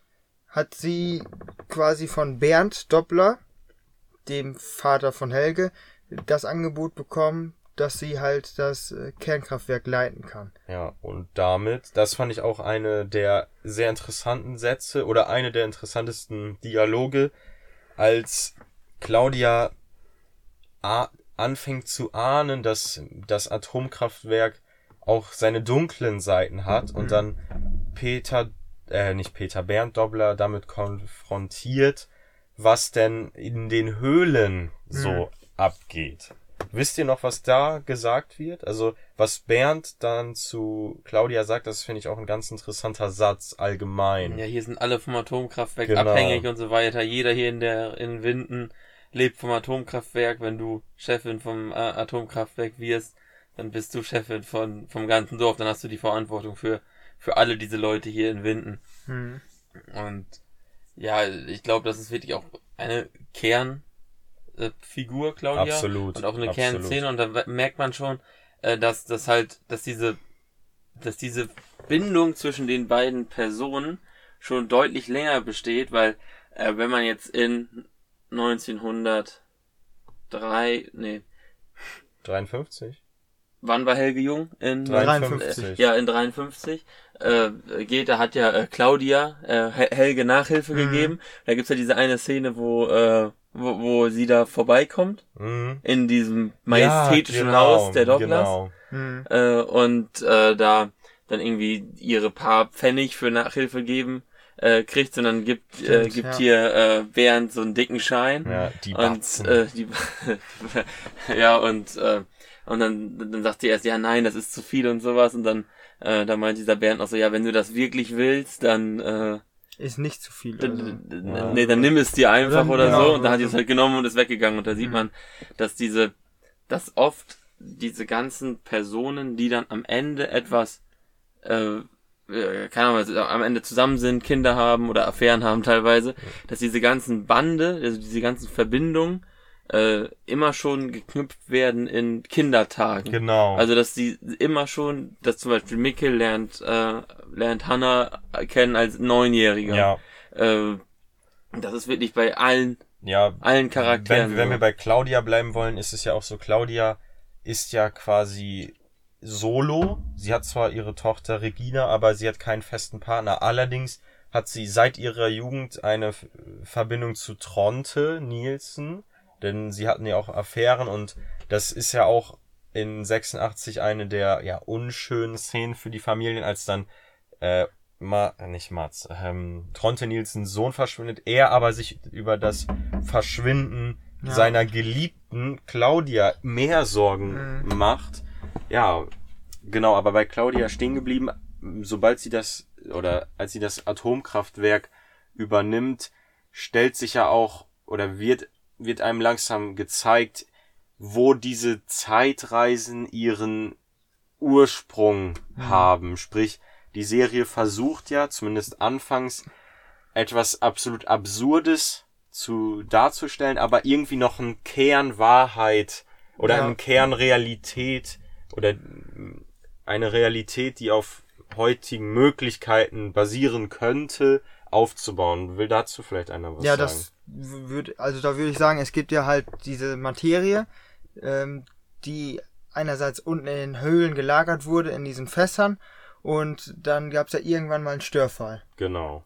hat sie quasi von Bernd Doppler, dem Vater von Helge, das Angebot bekommen, dass sie halt das äh, Kernkraftwerk leiten kann. Ja, und damit, das fand ich auch eine der sehr interessanten Sätze oder eine der interessantesten Dialoge, als Claudia anfängt zu ahnen, dass das Atomkraftwerk auch seine dunklen Seiten hat und dann Peter, äh, nicht Peter, Bernd Doppler damit konfrontiert, was denn in den Höhlen so abgeht. Wisst ihr noch, was da gesagt wird? Also, was Bernd dann zu Claudia sagt, das finde ich auch ein ganz interessanter Satz allgemein. Ja, hier sind alle vom Atomkraftwerk Genau. abhängig und so weiter. Jeder hier in der in Winden lebt vom Atomkraftwerk. Wenn du Chefin vom äh, Atomkraftwerk wirst, dann bist du Chefin von vom ganzen Dorf. Dann hast du die Verantwortung für für alle diese Leute hier in Winden. Mhm. Und ja, ich glaube, das ist wirklich auch eine Kernfigur, äh, Claudia. Absolut, Und auch eine absolut. Kernszene. Und da merkt man schon, äh, dass das halt, dass diese, dass diese Bindung zwischen den beiden Personen schon deutlich länger besteht, weil äh, wenn man jetzt in 1903, nee, 53? Wann war Helge Jung? In 53. ja, in 53 äh, geht, da hat ja äh, Claudia äh, Hel- Helge Nachhilfe Mhm. gegeben. Da gibt's ja diese eine Szene, wo, äh, wo, wo sie da vorbeikommt, Mhm. in diesem majestätischen Ja, genau, Haus der Douglas. Genau. Mhm. Äh, und äh, da dann irgendwie ihre paar Pfennig für Nachhilfe geben äh, kriegt, sondern gibt, äh, Stimmt, gibt ja. hier äh, Bernd so einen dicken Schein. Ja, die Und Batzen. äh, die ja und äh, und dann dann sagt sie erst ja nein das ist zu viel und sowas und dann äh, da meint dieser Bernd auch so ja wenn du das wirklich willst dann äh, Ist nicht zu viel. dann, Also. dann- Ja. nee dann nimm es dir einfach Dann- oder genau. so und dann hat sie es halt genommen und ist weggegangen und da sieht Mhm. man dass diese dass oft diese ganzen Personen die dann am Ende etwas äh, äh, keine Ahnung, also am Ende zusammen sind, Kinder haben oder Affären haben teilweise, dass diese ganzen Bande, also diese ganzen Verbindungen äh, immer schon geknüpft werden in Kindertagen. Genau. Also dass die immer schon, dass zum Beispiel Mikkel lernt, äh, lernt Hannah kennen als Neunjähriger. ja, Äh, das ist wirklich bei allen, ja. allen Charakteren. Wenn, wenn wir bei Claudia bleiben wollen, ist es ja auch so, Claudia ist ja quasi solo. Sie hat zwar ihre Tochter Regina, aber sie hat keinen festen Partner. Allerdings hat sie seit ihrer Jugend eine Verbindung zu Tronte Nielsen, denn sie hatten ja auch Affären und das ist ja auch in 86 eine der ja unschönen Szenen für die Familien, als dann äh, Ma, äh, nicht Mats, ähm, Tronte Nielsens Sohn verschwindet, er aber sich über das Verschwinden Ja. seiner Geliebten Claudia mehr Sorgen Mhm. macht. Ja, genau, aber bei Claudia stehen geblieben, sobald sie das oder als sie das Atomkraftwerk übernimmt, stellt sich ja auch oder wird wird einem langsam gezeigt, wo diese Zeitreisen ihren Ursprung haben. Sprich, die Serie versucht ja, zumindest anfangs, etwas absolut Absurdes zu darzustellen, aber irgendwie noch einen Kern Wahrheit oder Ja. einen Kern Realität oder eine Realität, die auf heutigen Möglichkeiten basieren könnte, aufzubauen. Will dazu vielleicht einer was ja, sagen? das würde, also da würde ich sagen, es gibt ja halt diese Materie, ähm, die einerseits unten in den Höhlen gelagert wurde, in diesen Fässern, und dann gab es ja irgendwann mal einen Störfall. Genau.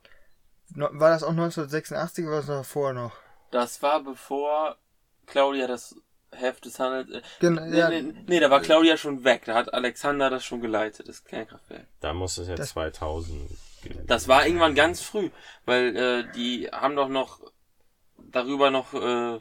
No, war das auch 1986 oder war das noch vorher noch? Das war bevor Claudia das Heft des Handels. Äh, Gen nee, ja, nee, nee, da war Claudia schon weg. Da hat Alexander das schon geleitet, das Kernkraftwerk. Da muss es ja Das- 2000 geben. Das war irgendwann ganz früh, weil äh, die haben doch noch darüber noch äh,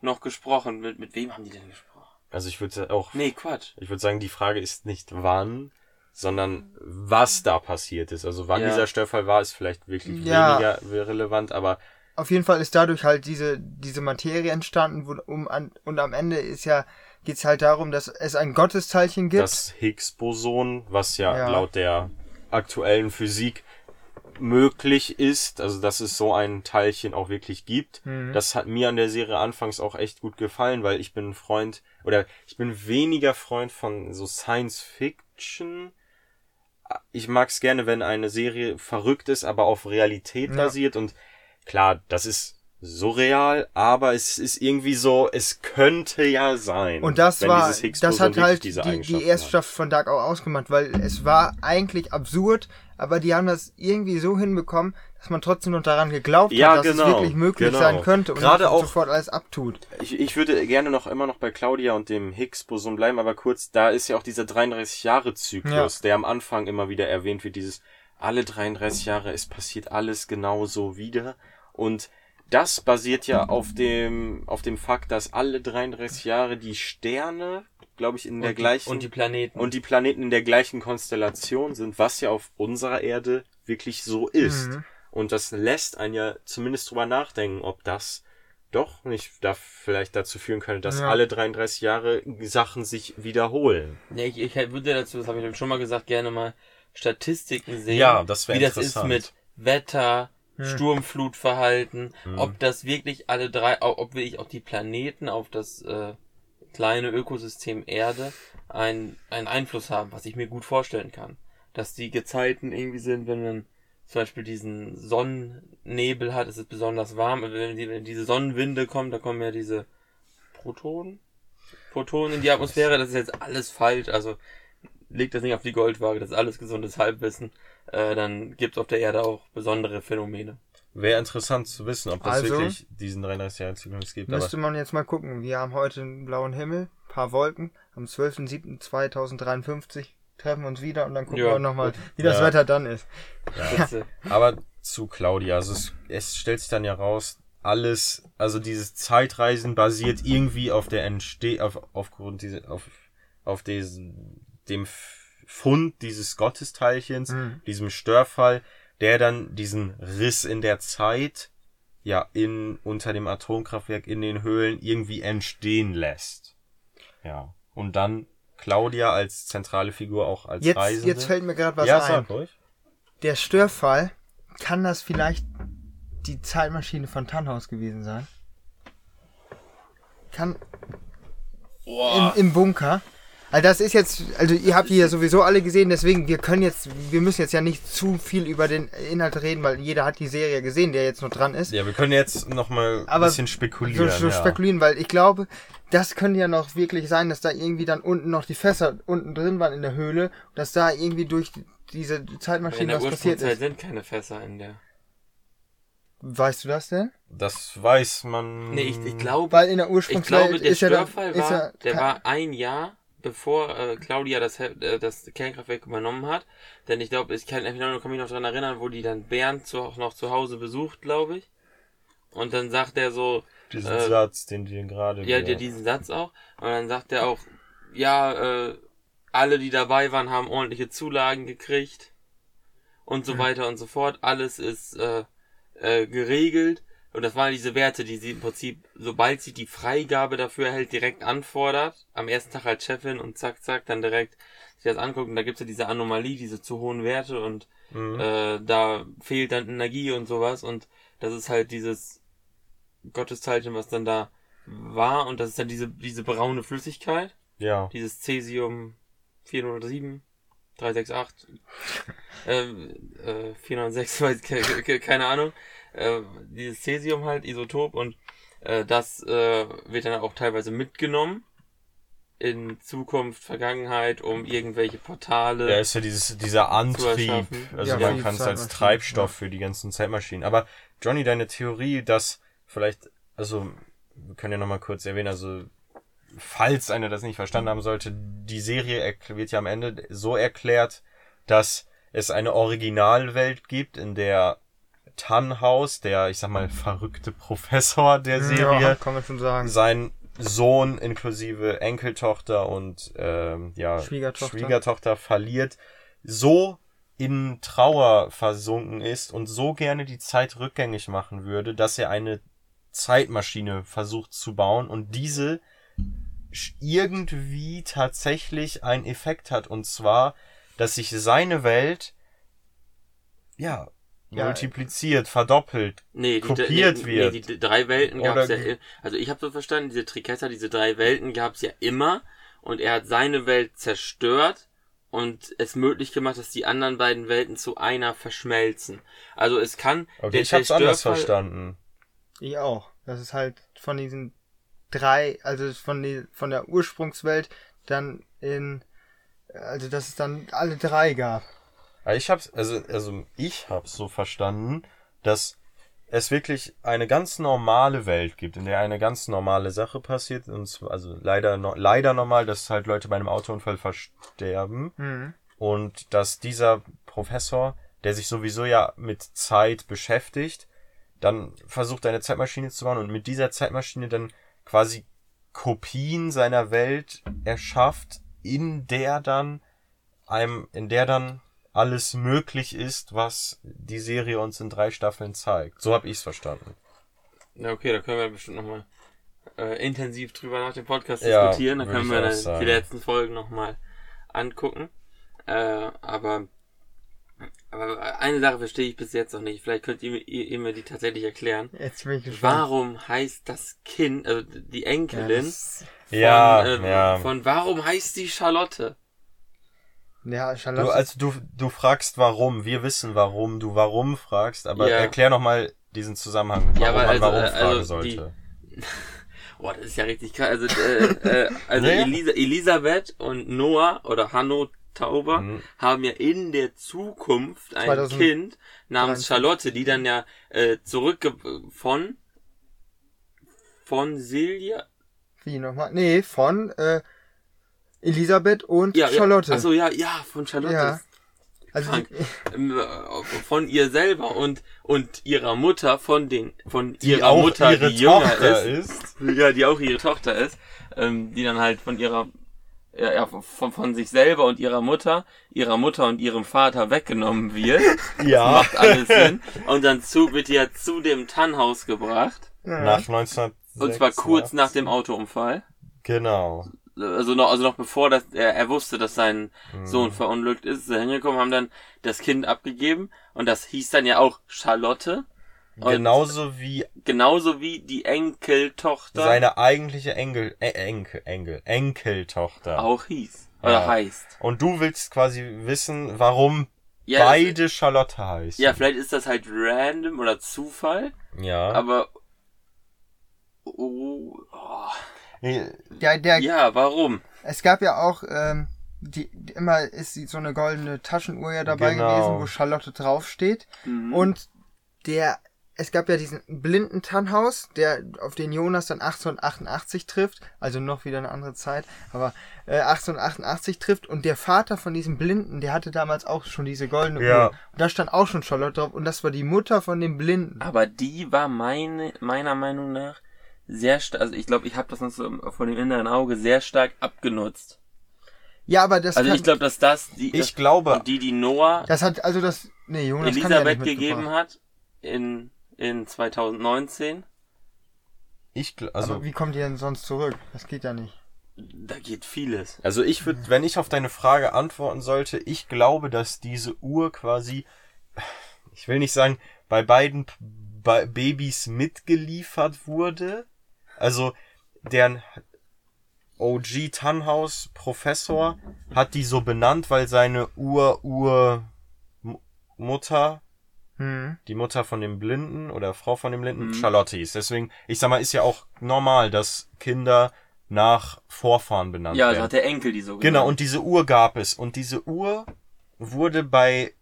noch gesprochen. Mit, mit wem haben die denn gesprochen? Also ich würde auch, Nee, Quatsch. ich würde sagen, die Frage ist nicht wann, sondern was da passiert ist. Also wann Ja. dieser Störfall war, ist vielleicht wirklich Ja. weniger relevant, aber auf jeden Fall ist dadurch halt diese, diese Materie entstanden, wo, um an, und am Ende ist ja, geht's halt darum, dass es ein Gottesteilchen gibt. das Higgs-Boson, was ja, Ja. laut der aktuellen Physik möglich ist, also dass es so ein Teilchen auch wirklich gibt. Mhm. Das hat mir an der Serie anfangs auch echt gut gefallen, weil ich bin ein Freund oder ich bin weniger Freund von so Science Fiction. Ich mag es gerne, wenn eine Serie verrückt ist, aber auf Realität Ja. basiert und klar, das ist so real, aber es ist irgendwie so, es könnte ja sein. Und das war, das hat halt die, die erste Staffel von Dark auch ausgemacht, weil es war eigentlich absurd, aber die haben das irgendwie so hinbekommen, dass man trotzdem noch daran geglaubt Ja, hat, dass genau, es wirklich möglich genau. sein könnte und Gerade auch- sofort alles abtut. Ich, ich würde gerne noch immer noch bei Claudia und dem Higgs-Boson bleiben, aber kurz, da ist ja auch dieser 33-Jahre-Zyklus, der am Anfang immer wieder erwähnt wird, dieses alle 33 Jahre, es passiert alles genauso wieder. Und das basiert ja auf dem, auf dem Fakt, dass alle 33 Jahre die Sterne, glaube ich, in der und, die, gleichen und die Planeten. und die Planeten in der gleichen Konstellation sind, was ja auf unserer Erde wirklich so ist. Mhm. Und das lässt einen ja zumindest drüber nachdenken, ob das doch nicht da vielleicht dazu führen könnte, dass Ja. alle 33 Jahre Sachen sich wiederholen. Ja, ich, ich würde dazu, das habe ich schon mal gesagt, gerne mal Statistiken sehen. Ja, das Wie das ist mit Wetter, Hm. Sturmflutverhalten, Hm. ob das wirklich alle drei, ob wirklich auch die Planeten auf das äh, kleine Ökosystem Erde ein, einen Einfluss haben, was ich mir gut vorstellen kann. Dass die Gezeiten irgendwie sind, wenn man zum Beispiel diesen Sonnennebel hat, ist es besonders warm. Wenn, die, wenn diese Sonnenwinde kommen, da kommen ja diese Protonen, Protonen in die Atmosphäre. Das ist jetzt alles falsch. Also legt das nicht auf die Goldwaage. Das ist alles gesundes Halbwissen. Äh, dann gibt es auf der Erde auch besondere Phänomene. Wäre interessant zu wissen, ob das Also, wirklich diesen 33 Jahre Zyklus gibt. Müsste Aber man jetzt mal gucken. Wir haben heute einen blauen Himmel, paar Wolken. Am 12.07.2053 treffen wir uns wieder und dann gucken Ja, wir nochmal, wie das Ja. Wetter dann ist. Spitze. Aber zu Claudia, also es, es stellt sich dann ja raus, alles, also dieses Zeitreisen basiert irgendwie auf der Entsteh, auf, aufgrund diese, auf, auf diesen, dem Fund dieses Gottesteilchens, Mhm. diesem Störfall, der dann diesen Riss in der Zeit, ja, in, unter dem Atomkraftwerk in den Höhlen irgendwie entstehen lässt. Ja. Und dann Claudia als zentrale Figur auch als Jetzt, Reisende. jetzt fällt mir gerade was ja, ein. sag ruhig. Der Störfall, kann das vielleicht die Zeitmaschine von Tannhaus gewesen sein? Kann Boah. im, im Bunker. Also das ist jetzt, also ihr habt die ja sowieso alle gesehen, deswegen wir können jetzt, wir müssen jetzt ja nicht zu viel über den Inhalt reden, weil jeder hat die Serie gesehen, der jetzt noch dran ist. Ja, wir können jetzt noch mal ein bisschen So, spekulieren. so ja. spekulieren, weil ich glaube, das könnte ja noch wirklich sein, dass da irgendwie dann unten noch die Fässer unten drin waren in der Höhle, dass da irgendwie durch diese in Zeitmaschine der was passiert ist. sind keine Fässer in der. Weißt du das denn? Das weiß man. Nee, ich, ich glaube, Weil in der ich Ursprungszeit glaube, der ist ja dann, Störfall ist war, ja, der war ein Jahr bevor äh, Claudia das, äh, das Kernkraftwerk übernommen hat. Denn ich glaube, ich kann, ich kann mich noch dran erinnern, wo die dann Bernd zu, auch noch zu Hause besucht, glaube ich. Und dann sagt er so, Diesen äh, Satz, den wir gerade. ja, der diesen Satz auch. Und dann sagt er auch, ja, äh, alle, die dabei waren, haben ordentliche Zulagen gekriegt. Und so Mhm. weiter und so fort. Alles ist äh, äh, geregelt. Und das waren diese Werte, die sie im Prinzip, sobald sie die Freigabe dafür erhält, direkt anfordert, am ersten Tag als Chefin und zack, zack, dann direkt sich das anguckt und da gibt's ja diese Anomalie, diese zu hohen Werte und Mhm. äh, da fehlt dann Energie und sowas. Und das ist halt dieses Gotteszeichen, was dann da war. Und das ist dann diese, diese braune Flüssigkeit, Ja. dieses Cäsium 407, 368, ähm, äh, 406, weiß, ke- ke- keine Ahnung, äh, dieses Cäsium halt, Isotop und äh, das äh, wird dann auch teilweise mitgenommen in Zukunft, Vergangenheit, um irgendwelche Portale. Ja, ist ja dieses, dieser Antrieb. Also Ja, man kann es als Treibstoff ja. für die ganzen Zeitmaschinen. Aber Johnny, deine Theorie, dass vielleicht, also wir können ja nochmal kurz erwähnen, also falls einer das nicht verstanden haben sollte, die Serie wird ja am Ende so erklärt, dass es eine Originalwelt gibt, in der Tannhaus, der, ich sag mal, verrückte Professor der Serie, Ja, kann man schon sagen. sein Sohn inklusive Enkeltochter und ähm, ja, Schwiegertochter. Schwiegertochter verliert, so in Trauer versunken ist und so gerne die Zeit rückgängig machen würde, dass er eine Zeitmaschine versucht zu bauen und diese irgendwie tatsächlich einen Effekt hat und zwar, dass sich seine Welt ja, Ja, multipliziert, verdoppelt, Nee, die, kopiert nee, wird. Nee, die drei Welten Oder gab's ja. ge- i- Also ich habe so verstanden, diese Triketta, diese drei Welten gab's ja immer und er hat seine Welt zerstört und es möglich gemacht, dass die anderen beiden Welten zu einer verschmelzen. Also es kann Okay, der ich hab's anders verstanden. Ich auch. Das ist halt von diesen drei, also von, die, von der Ursprungswelt dann in, also dass es dann alle drei gab. Ich hab's, also, also ich hab's so verstanden, dass es wirklich eine ganz normale Welt gibt, in der eine ganz normale Sache passiert, und zwar, also leider, no, leider normal, dass halt Leute bei einem Autounfall versterben, Mhm. und dass dieser Professor, der sich sowieso ja mit Zeit beschäftigt, dann versucht eine Zeitmaschine zu bauen und mit dieser Zeitmaschine dann quasi Kopien seiner Welt erschafft, in der dann einem, in der dann alles möglich ist, was die Serie uns in drei Staffeln zeigt. So habe ich's verstanden. Ja, okay, da können wir bestimmt nochmal äh, intensiv drüber nach dem Podcast Ja, diskutieren. Da können ich wir dann sagen. die letzten Folgen nochmal angucken. Äh, aber, aber eine Sache verstehe ich bis jetzt noch nicht. Vielleicht könnt ihr, mir- ihr, ihr mir die tatsächlich erklären. Jetzt bin ich gespannt. Warum heißt das Kind, also die Ja, Enkelin, das, von, Ja, äh, ja. von warum heißt sie Charlotte? Ja Charlotte. Du, also du, du fragst warum, wir wissen warum du warum fragst, aber Ja. erklär noch mal diesen Zusammenhang, warum Ja, aber man also, warum äh, fragen also sollte. Boah, das ist ja richtig krass. Also, äh, äh, also Ja. Elisa, Elisabeth und Noah oder Hanno Tauber Mhm. haben ja in der Zukunft ein 2023. Kind namens Charlotte, die dann ja äh, zurück von von Silja Wie nochmal? Nee, von äh, Elisabeth und ja, Charlotte. Ja, achso, ja, ja, von Charlotte. Ja. also Ähm, äh, Von ihr selber und und ihrer Mutter von den von Die ihrer Mutter, ihre die jünger Tochter ist, ist. ja, die auch ihre Tochter ist, ähm, die dann halt von ihrer ja, ja, von, von sich selber und ihrer Mutter, ihrer Mutter und ihrem Vater weggenommen wird. Ja. Macht alles Sinn. Und dann zu, wird die ja zu dem Tannhaus gebracht. Nach 1986. Und zwar kurz nach dem Autounfall. Genau. Also noch, also noch bevor das, er, er wusste, dass sein Mhm. Sohn verunglückt ist, er hingekommen, haben dann das Kind abgegeben. Und das hieß dann ja auch Charlotte. Genauso wie Genauso wie die Enkeltochter seine eigentliche Enkel, äh, Enkel, Enkel, Enkeltochter. auch hieß. Oder Ja. heißt. Und du willst quasi wissen, warum Ja, das- beide Charlotte heißen. Ja, vielleicht ist das halt random oder Zufall, Ja. aber. Oh, oh. Der, der, Ja, warum? Es gab ja auch, ähm, die, immer ist so eine goldene Taschenuhr ja dabei Genau. gewesen, wo Charlotte draufsteht. Mhm. Und der, es gab ja diesen blinden Tannhaus, der auf den Jonas dann 1888 trifft, also noch wieder eine andere Zeit, aber äh, 1888 trifft und der Vater von diesem Blinden, der hatte damals auch schon diese goldene Ja. Uhr. Und da stand auch schon Charlotte drauf und das war die Mutter von dem Blinden. Aber die war meine, meiner Meinung nach sehr stark, also ich glaube, ich habe das noch so von dem inneren Auge sehr stark abgenutzt. Ja, aber das Also kann, ich glaube, dass das die, ich das, glaube, und die, die Noah das hat also das, nee, Jonas kann ja Elisabeth nicht gegeben hat in in 2019. Ich, also, Aber wie kommt ihr denn sonst zurück? Das geht ja nicht. Da geht vieles. Also ich würde, wenn ich auf deine Frage antworten sollte, ich glaube, dass diese Uhr quasi, ich will nicht sagen, bei beiden bei Babys mitgeliefert wurde. Also deren OG Tannhaus Professor hat die so benannt, weil seine Ur Ur M- Mutter Hm. die Mutter von dem Blinden oder Frau von dem Blinden Mhm. Charlotte hieß. Deswegen, ich sag mal, ist ja auch normal, dass Kinder nach Vorfahren benannt Ja, werden. also hat der Enkel die so Genau, genannt. und diese Uhr gab es. Und diese Uhr wurde bei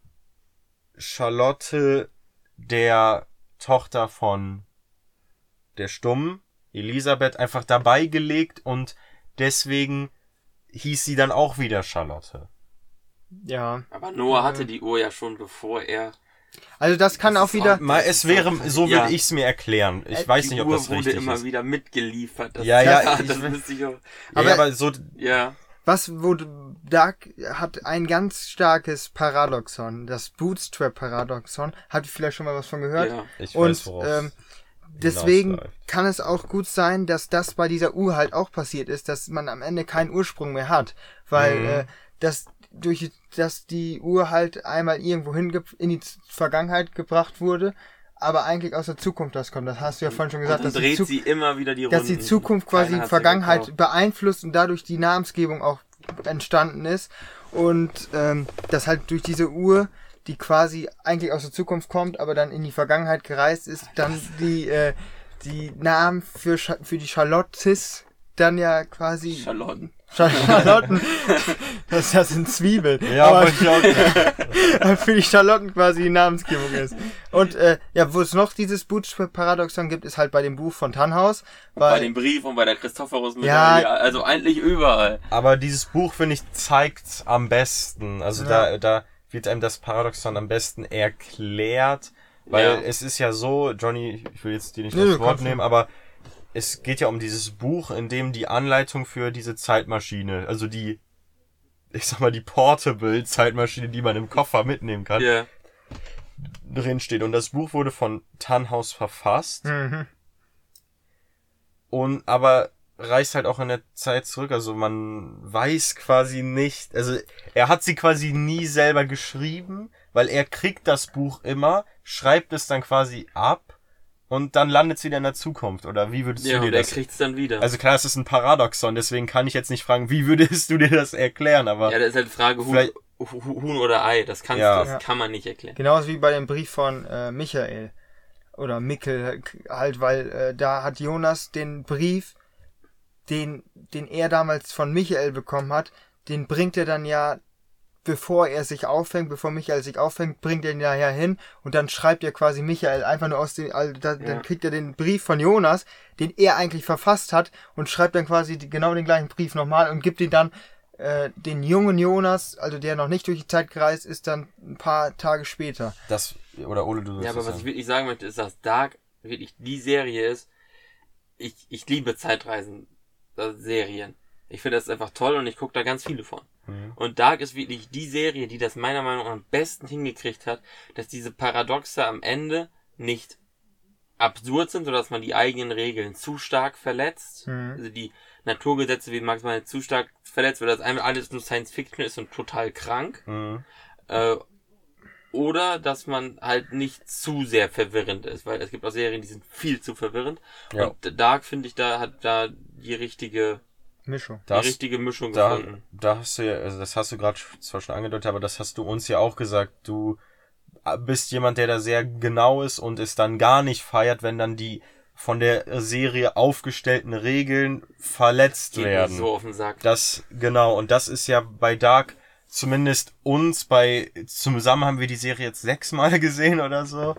Charlotte, der Tochter von der Stummen, Elisabeth, einfach dabei gelegt und deswegen hieß sie dann auch wieder Charlotte. Ja. Aber Noah hatte die Uhr ja schon bevor er. Also das kann Das auch wieder. Mal, es wäre, so Ja. würde ich's mir erklären. Ich Äh, weiß die nicht, ob Uhr das wurde richtig immer ist. wieder mitgeliefert. Das, Ja, ja, das, ich- das müsste ich auch. Ja, Aber- ja, aber so, Ja. Was, wo Dark hat ein ganz starkes Paradoxon, das Bootstrap-Paradoxon. Habt ihr vielleicht schon mal was von gehört? ja. ich Und weiß, worauf. ähm, deswegen kann es auch gut sein, dass das bei dieser Uhr halt auch passiert ist, dass man am Ende keinen Ursprung mehr hat, weil Mhm. äh, das durch dass die Uhr halt einmal irgendwo hin in die Vergangenheit gebracht wurde, aber eigentlich aus der Zukunft das kommt. Das hast du ja vorhin schon gesagt, dass die, dreht Zu sie immer wieder die dass die Zukunft quasi die Vergangenheit gekauft. beeinflusst und dadurch die Namensgebung auch entstanden ist und ähm, dass halt durch diese Uhr die quasi eigentlich aus der Zukunft kommt, aber dann in die Vergangenheit gereist ist, dann die äh, die Namen für Scha für die Charlottes dann ja quasi Charlotten. Charlotten, das, das sind Zwiebeln. Ja, aber auch, für die Charlotten quasi die Namensgebung ist. Und äh, ja, wo es noch dieses Bootstrap-Paradoxon gibt, ist halt bei dem Buch von Tannhaus. Bei Weil, dem Brief und bei der Christophorus-Medaille. Ja. Also eigentlich überall. aber dieses Buch, finde ich, zeigt am besten. Also Ja. da, da wird einem das Paradoxon am besten erklärt. Weil Ja. es ist ja so, Johnny, ich will jetzt dir nicht Nee, das Wort nehmen, aber es geht ja um dieses Buch, in dem die Anleitung für diese Zeitmaschine, also die, ich sag mal, die Portable Zeitmaschine, die man im Koffer mitnehmen kann, Ja. drin steht. Und das Buch wurde von Tannhaus verfasst. mhm. Und aber reist halt auch in der Zeit zurück. Also man weiß quasi nicht, also er hat sie quasi nie selber geschrieben, weil er kriegt das Buch immer, schreibt es dann quasi ab und dann landet es wieder in der Zukunft. Oder wie würdest Ja, du dir und er das? kriegt's dann wieder. Also klar, es ist ein Paradoxon, deswegen kann ich jetzt nicht fragen, wie würdest du dir das erklären, aber ja, da ist halt die Frage, Huhn, Vielleicht- Huhn Huhn oder Ei. Das, kannst, Ja. das Ja. kann man nicht erklären. Genauso wie bei dem Brief von äh, Michael. Oder Mikkel halt, weil äh, da hat Jonas den Brief, den, den er damals von Michael bekommen hat, den bringt er dann ja, bevor er sich auffängt, bevor Michael sich auffängt, bringt er ihn ja hin und dann schreibt er quasi Michael einfach nur aus dem, also da, Ja. dann kriegt er den Brief von Jonas, den er eigentlich verfasst hat und schreibt dann quasi die, genau den gleichen Brief nochmal und gibt ihn dann äh, den jungen Jonas, also der noch nicht durch die Zeit gereist ist, dann ein paar Tage später. das, oder Ole, du Ja, aber was ich wirklich sagen möchte, ist, dass Dark wirklich die Serie ist. Ich, ich liebe Zeitreisen, Serien. Ich finde das einfach toll und ich gucke da ganz viele von. Mhm. Und Dark ist wirklich die Serie, die das meiner Meinung nach am besten hingekriegt hat, dass diese Paradoxe am Ende nicht absurd sind, sodass man die eigenen Regeln zu stark verletzt. Mhm. Also die Naturgesetze wie Max mal zu stark verletzt, weil das einfach alles nur Science Fiction ist und total krank. Mhm. Äh, oder dass man halt nicht zu sehr verwirrend ist, weil es gibt auch Serien, die sind viel zu verwirrend. Ja. Und Dark, finde ich, da hat da die richtige, Mischung. Das, die richtige Mischung da, gefunden. da hast du ja, also das hast du gerade zwar schon angedeutet, aber das hast du uns ja auch gesagt. Du bist jemand, der da sehr genau ist und es dann gar nicht feiert, wenn dann die von der Serie aufgestellten Regeln verletzt Geht werden. so auf den Sack. Das, genau, und das ist ja bei Dark zumindest uns bei, zusammen haben wir die Serie jetzt sechsmal gesehen oder so.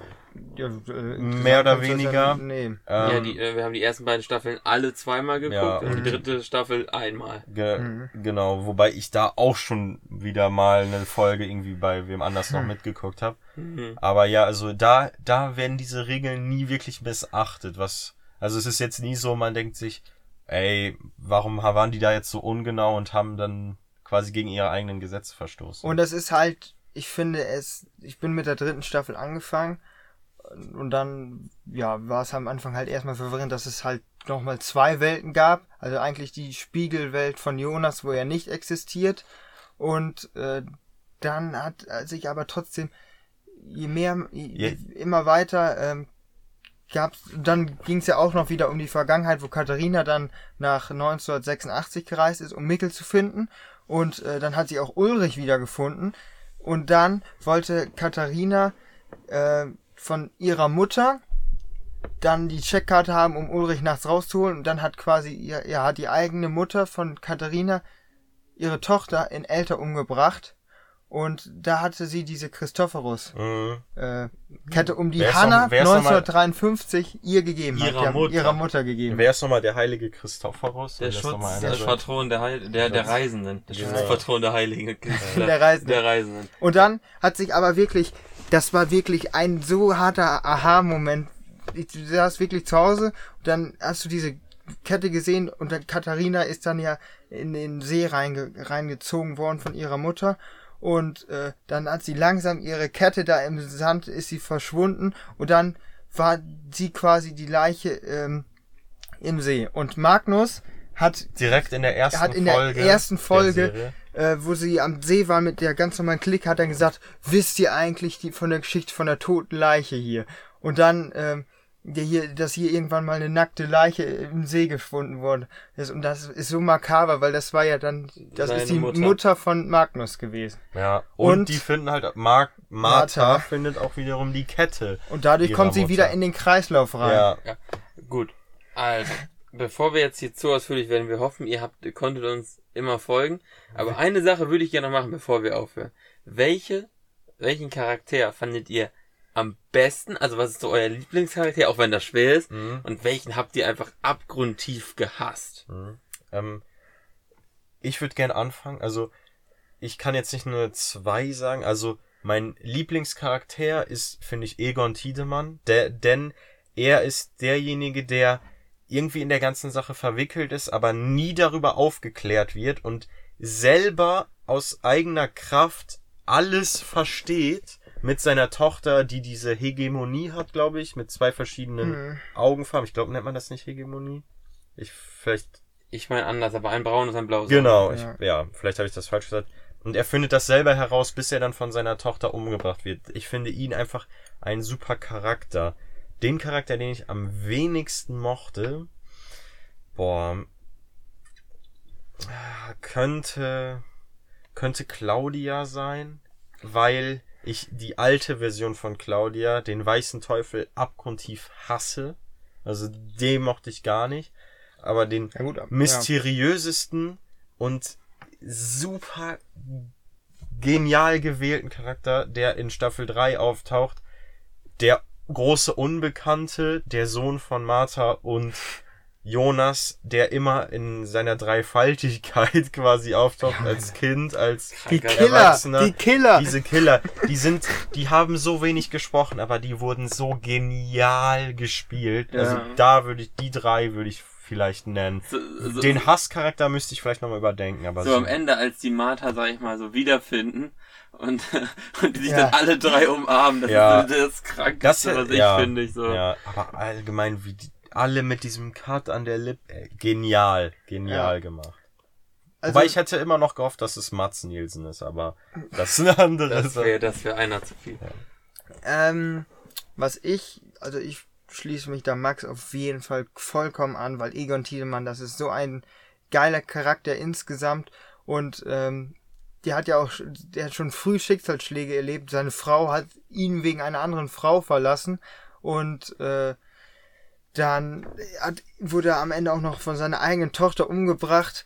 Ja, äh, Mehr oder weniger. Ja, nee. Ähm, ja, die, äh, wir haben die ersten beiden Staffeln alle zweimal geguckt Ja, und die dritte Staffel einmal. Ge Mhm. Genau, wobei ich da auch schon wieder mal eine Folge irgendwie bei wem anders noch Hm. mitgeguckt habe. Mhm. Aber ja, also da, da werden diese Regeln nie wirklich missachtet. Was, also es ist jetzt nie so, man denkt sich, ey, warum waren die da jetzt so ungenau und haben dann quasi gegen ihre eigenen Gesetze verstoßen? Und das ist halt, ich finde es, ich bin mit der dritten Staffel angefangen Und dann, ja, war es am Anfang halt erstmal verwirrend, dass es halt nochmal zwei Welten gab. Also eigentlich die Spiegelwelt von Jonas, wo er nicht existiert. Und äh, dann hat sich aber trotzdem, je mehr, je, immer weiter, ähm, gab's, dann ging es ja auch noch wieder um die Vergangenheit, wo Katharina dann nach 1986 gereist ist, um Mikkel zu finden. Und äh, dann hat sie auch Ulrich wiedergefunden. Und dann wollte Katharina äh, von ihrer Mutter dann die Checkkarte haben, um Ulrich nachts rauszuholen. Und dann hat quasi, ja, ja, die eigene Mutter von Katharina ihre Tochter in Elter umgebracht. Und da hatte sie diese Christophorus Mhm. äh, Kette um die Hanna noch- wer ist noch mal- 1953 ihr gegeben Ihrer hat. Mutter. Ihrer Mutter gegeben. Wer ist nochmal der heilige Christophorus? Der Schutz, der. Patron der, Heil der, der Reisenden. Der Genau. Schutzpatron der Heiligen. Der Reisenden. Der Reisenden. Und dann hat sich aber wirklich, das war wirklich ein so harter Aha-Moment. Ich- Du saß wirklich zu Hause und dann hast du diese Kette gesehen und dann Katharina ist dann ja in den See reinge reingezogen worden von ihrer Mutter. Und äh, dann hat sie langsam ihre Kette da im Sand, ist sie verschwunden und dann war sie quasi die Leiche ähm, im See. Und Magnus hat Direkt in der ersten er hat in der Folge. ersten der Folge, Serie. äh, wo sie am See war mit der ganz normalen Klick, hat dann gesagt, wisst ihr eigentlich die von der Geschichte von der toten Leiche hier? Und dann, ähm, der hier, dass hier irgendwann mal eine nackte Leiche im See gefunden worden ist. Und das ist so makaber, weil das war ja dann, das Seine ist die Mutter. Mutter. von Magnus gewesen. Ja. Und, Und- die finden halt, Mark, Martha, Martha. findet auch wiederum die Kette. Und dadurch kommt sie Mutter. wieder in den Kreislauf rein. Ja. Ja, gut. Also, bevor wir jetzt hier zu ausführlich werden, wir hoffen, ihr habt, ihr konntet uns immer folgen. Aber eine Sache würde ich gerne noch machen, bevor wir aufhören. Welche, welchen Charakter fandet ihr am besten? Also, was ist so euer Lieblingscharakter, auch wenn das schwer ist? Mhm. Und welchen habt ihr einfach abgrundtief gehasst? Ähm, ich würde gern anfangen. Also, ich kann jetzt nicht nur zwei sagen. Also, mein Lieblingscharakter ist, finde ich, Egon Tiedemann. Der, denn er ist derjenige, der irgendwie in der ganzen Sache verwickelt ist, aber nie darüber aufgeklärt wird und selber aus eigener Kraft alles versteht mit seiner Tochter, die diese Hegemonie hat, glaube ich, mit zwei verschiedenen Augenfarben. Ich glaube, nennt man das nicht Hegemonie? Ich vielleicht Ich meine anders, aber ein braunes, ein blaues. Genau, Ja. ich, ja, vielleicht habe ich das falsch gesagt. Und er findet das selber heraus, bis er dann von seiner Tochter umgebracht wird. Ich finde ihn einfach ein super Charakter. Den Charakter, den ich am wenigsten mochte, boah, ah, könnte, könnte Claudia sein, weil ich die alte Version von Claudia, den weißen Teufel, abgrundtief hasse. Also den mochte ich gar nicht. Aber den Ja, gut, ja. mysteriösesten und super genial gewählten Charakter, der in Staffel 3 auftaucht. Der große Unbekannte, der Sohn von Martha und Jonas, der immer in seiner Dreifaltigkeit quasi auftaucht, als Kind, als Die Killer, die Killer. diese Killer, die sind, die haben so wenig gesprochen, aber die wurden so genial gespielt. Also Ja. da würde ich, die drei würde ich vielleicht nennen. So, so, Den Hasscharakter müsste ich vielleicht nochmal überdenken, aber so am Ende, als die Martha, sag ich mal, so wiederfinden und, und die sich Ja. dann alle drei umarmen, das Ja. ist so das Krankeste, Das, was ich ja, finde. Ich so. ja, aber allgemein, wie die, alle mit diesem Cut an der Lippe, äh, genial, genial Ja. gemacht. Also, Wobei ich hätte immer noch gehofft, dass es Mats Nielsen ist, aber das ist eine andere Das wäre das wär einer zu viel. Ähm, was ich, also ich schließe mich da Max auf jeden Fall vollkommen an, weil Egon Tiedemann, das ist so ein geiler Charakter insgesamt und ähm, der hat ja auch, der hat schon früh Schicksalsschläge erlebt. Seine Frau hat ihn wegen einer anderen Frau verlassen und äh, dann hat, wurde er am Ende auch noch von seiner eigenen Tochter umgebracht.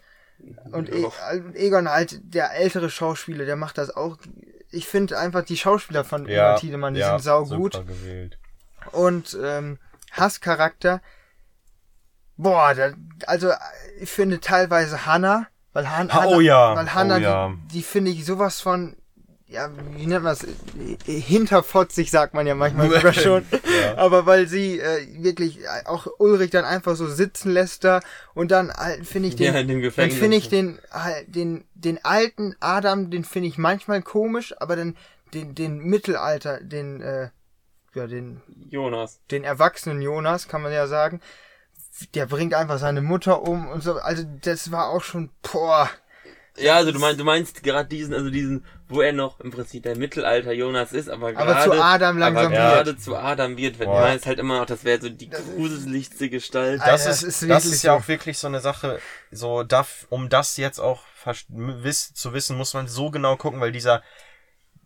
Und e Egon halt, der ältere Schauspieler, der macht das auch. Ich finde einfach die Schauspieler von Egon Tiedemann, die sind saugut. Und ähm, Hasscharakter, boah, da, also ich finde teilweise Hannah, weil Han Ha, Hannah, oh ja, weil Hannah, oh ja. die, die finde ich sowas von, ja, wie nennt man das, hinterfotzig sagt man ja manchmal sogar schon, Ja. aber weil sie äh, wirklich äh, auch Ulrich dann einfach so sitzen lässt da und dann halt, finde ich den, Ja, dann finde ich den, halt, den, den alten Adam, den finde ich manchmal komisch, aber dann den, den Mittelalter, den, äh, ja, den, Jonas. den erwachsenen Jonas, kann man ja sagen. Der bringt einfach seine Mutter um und so. Also das war auch schon, boah. Ja, also du meinst, du meinst gerade diesen, also diesen, wo er noch im Prinzip der Mittelalter Jonas ist, aber gerade, Aber zu Adam langsam aber wird. gerade zu Adam wird, wenn du Boah. meinst halt immer noch, das wäre so die ist- gruseligste Gestalt. Alter, Das das ist, ist das ist ja so. auch wirklich so eine Sache, so darf, um das jetzt auch zu wissen, muss man so genau gucken, weil dieser,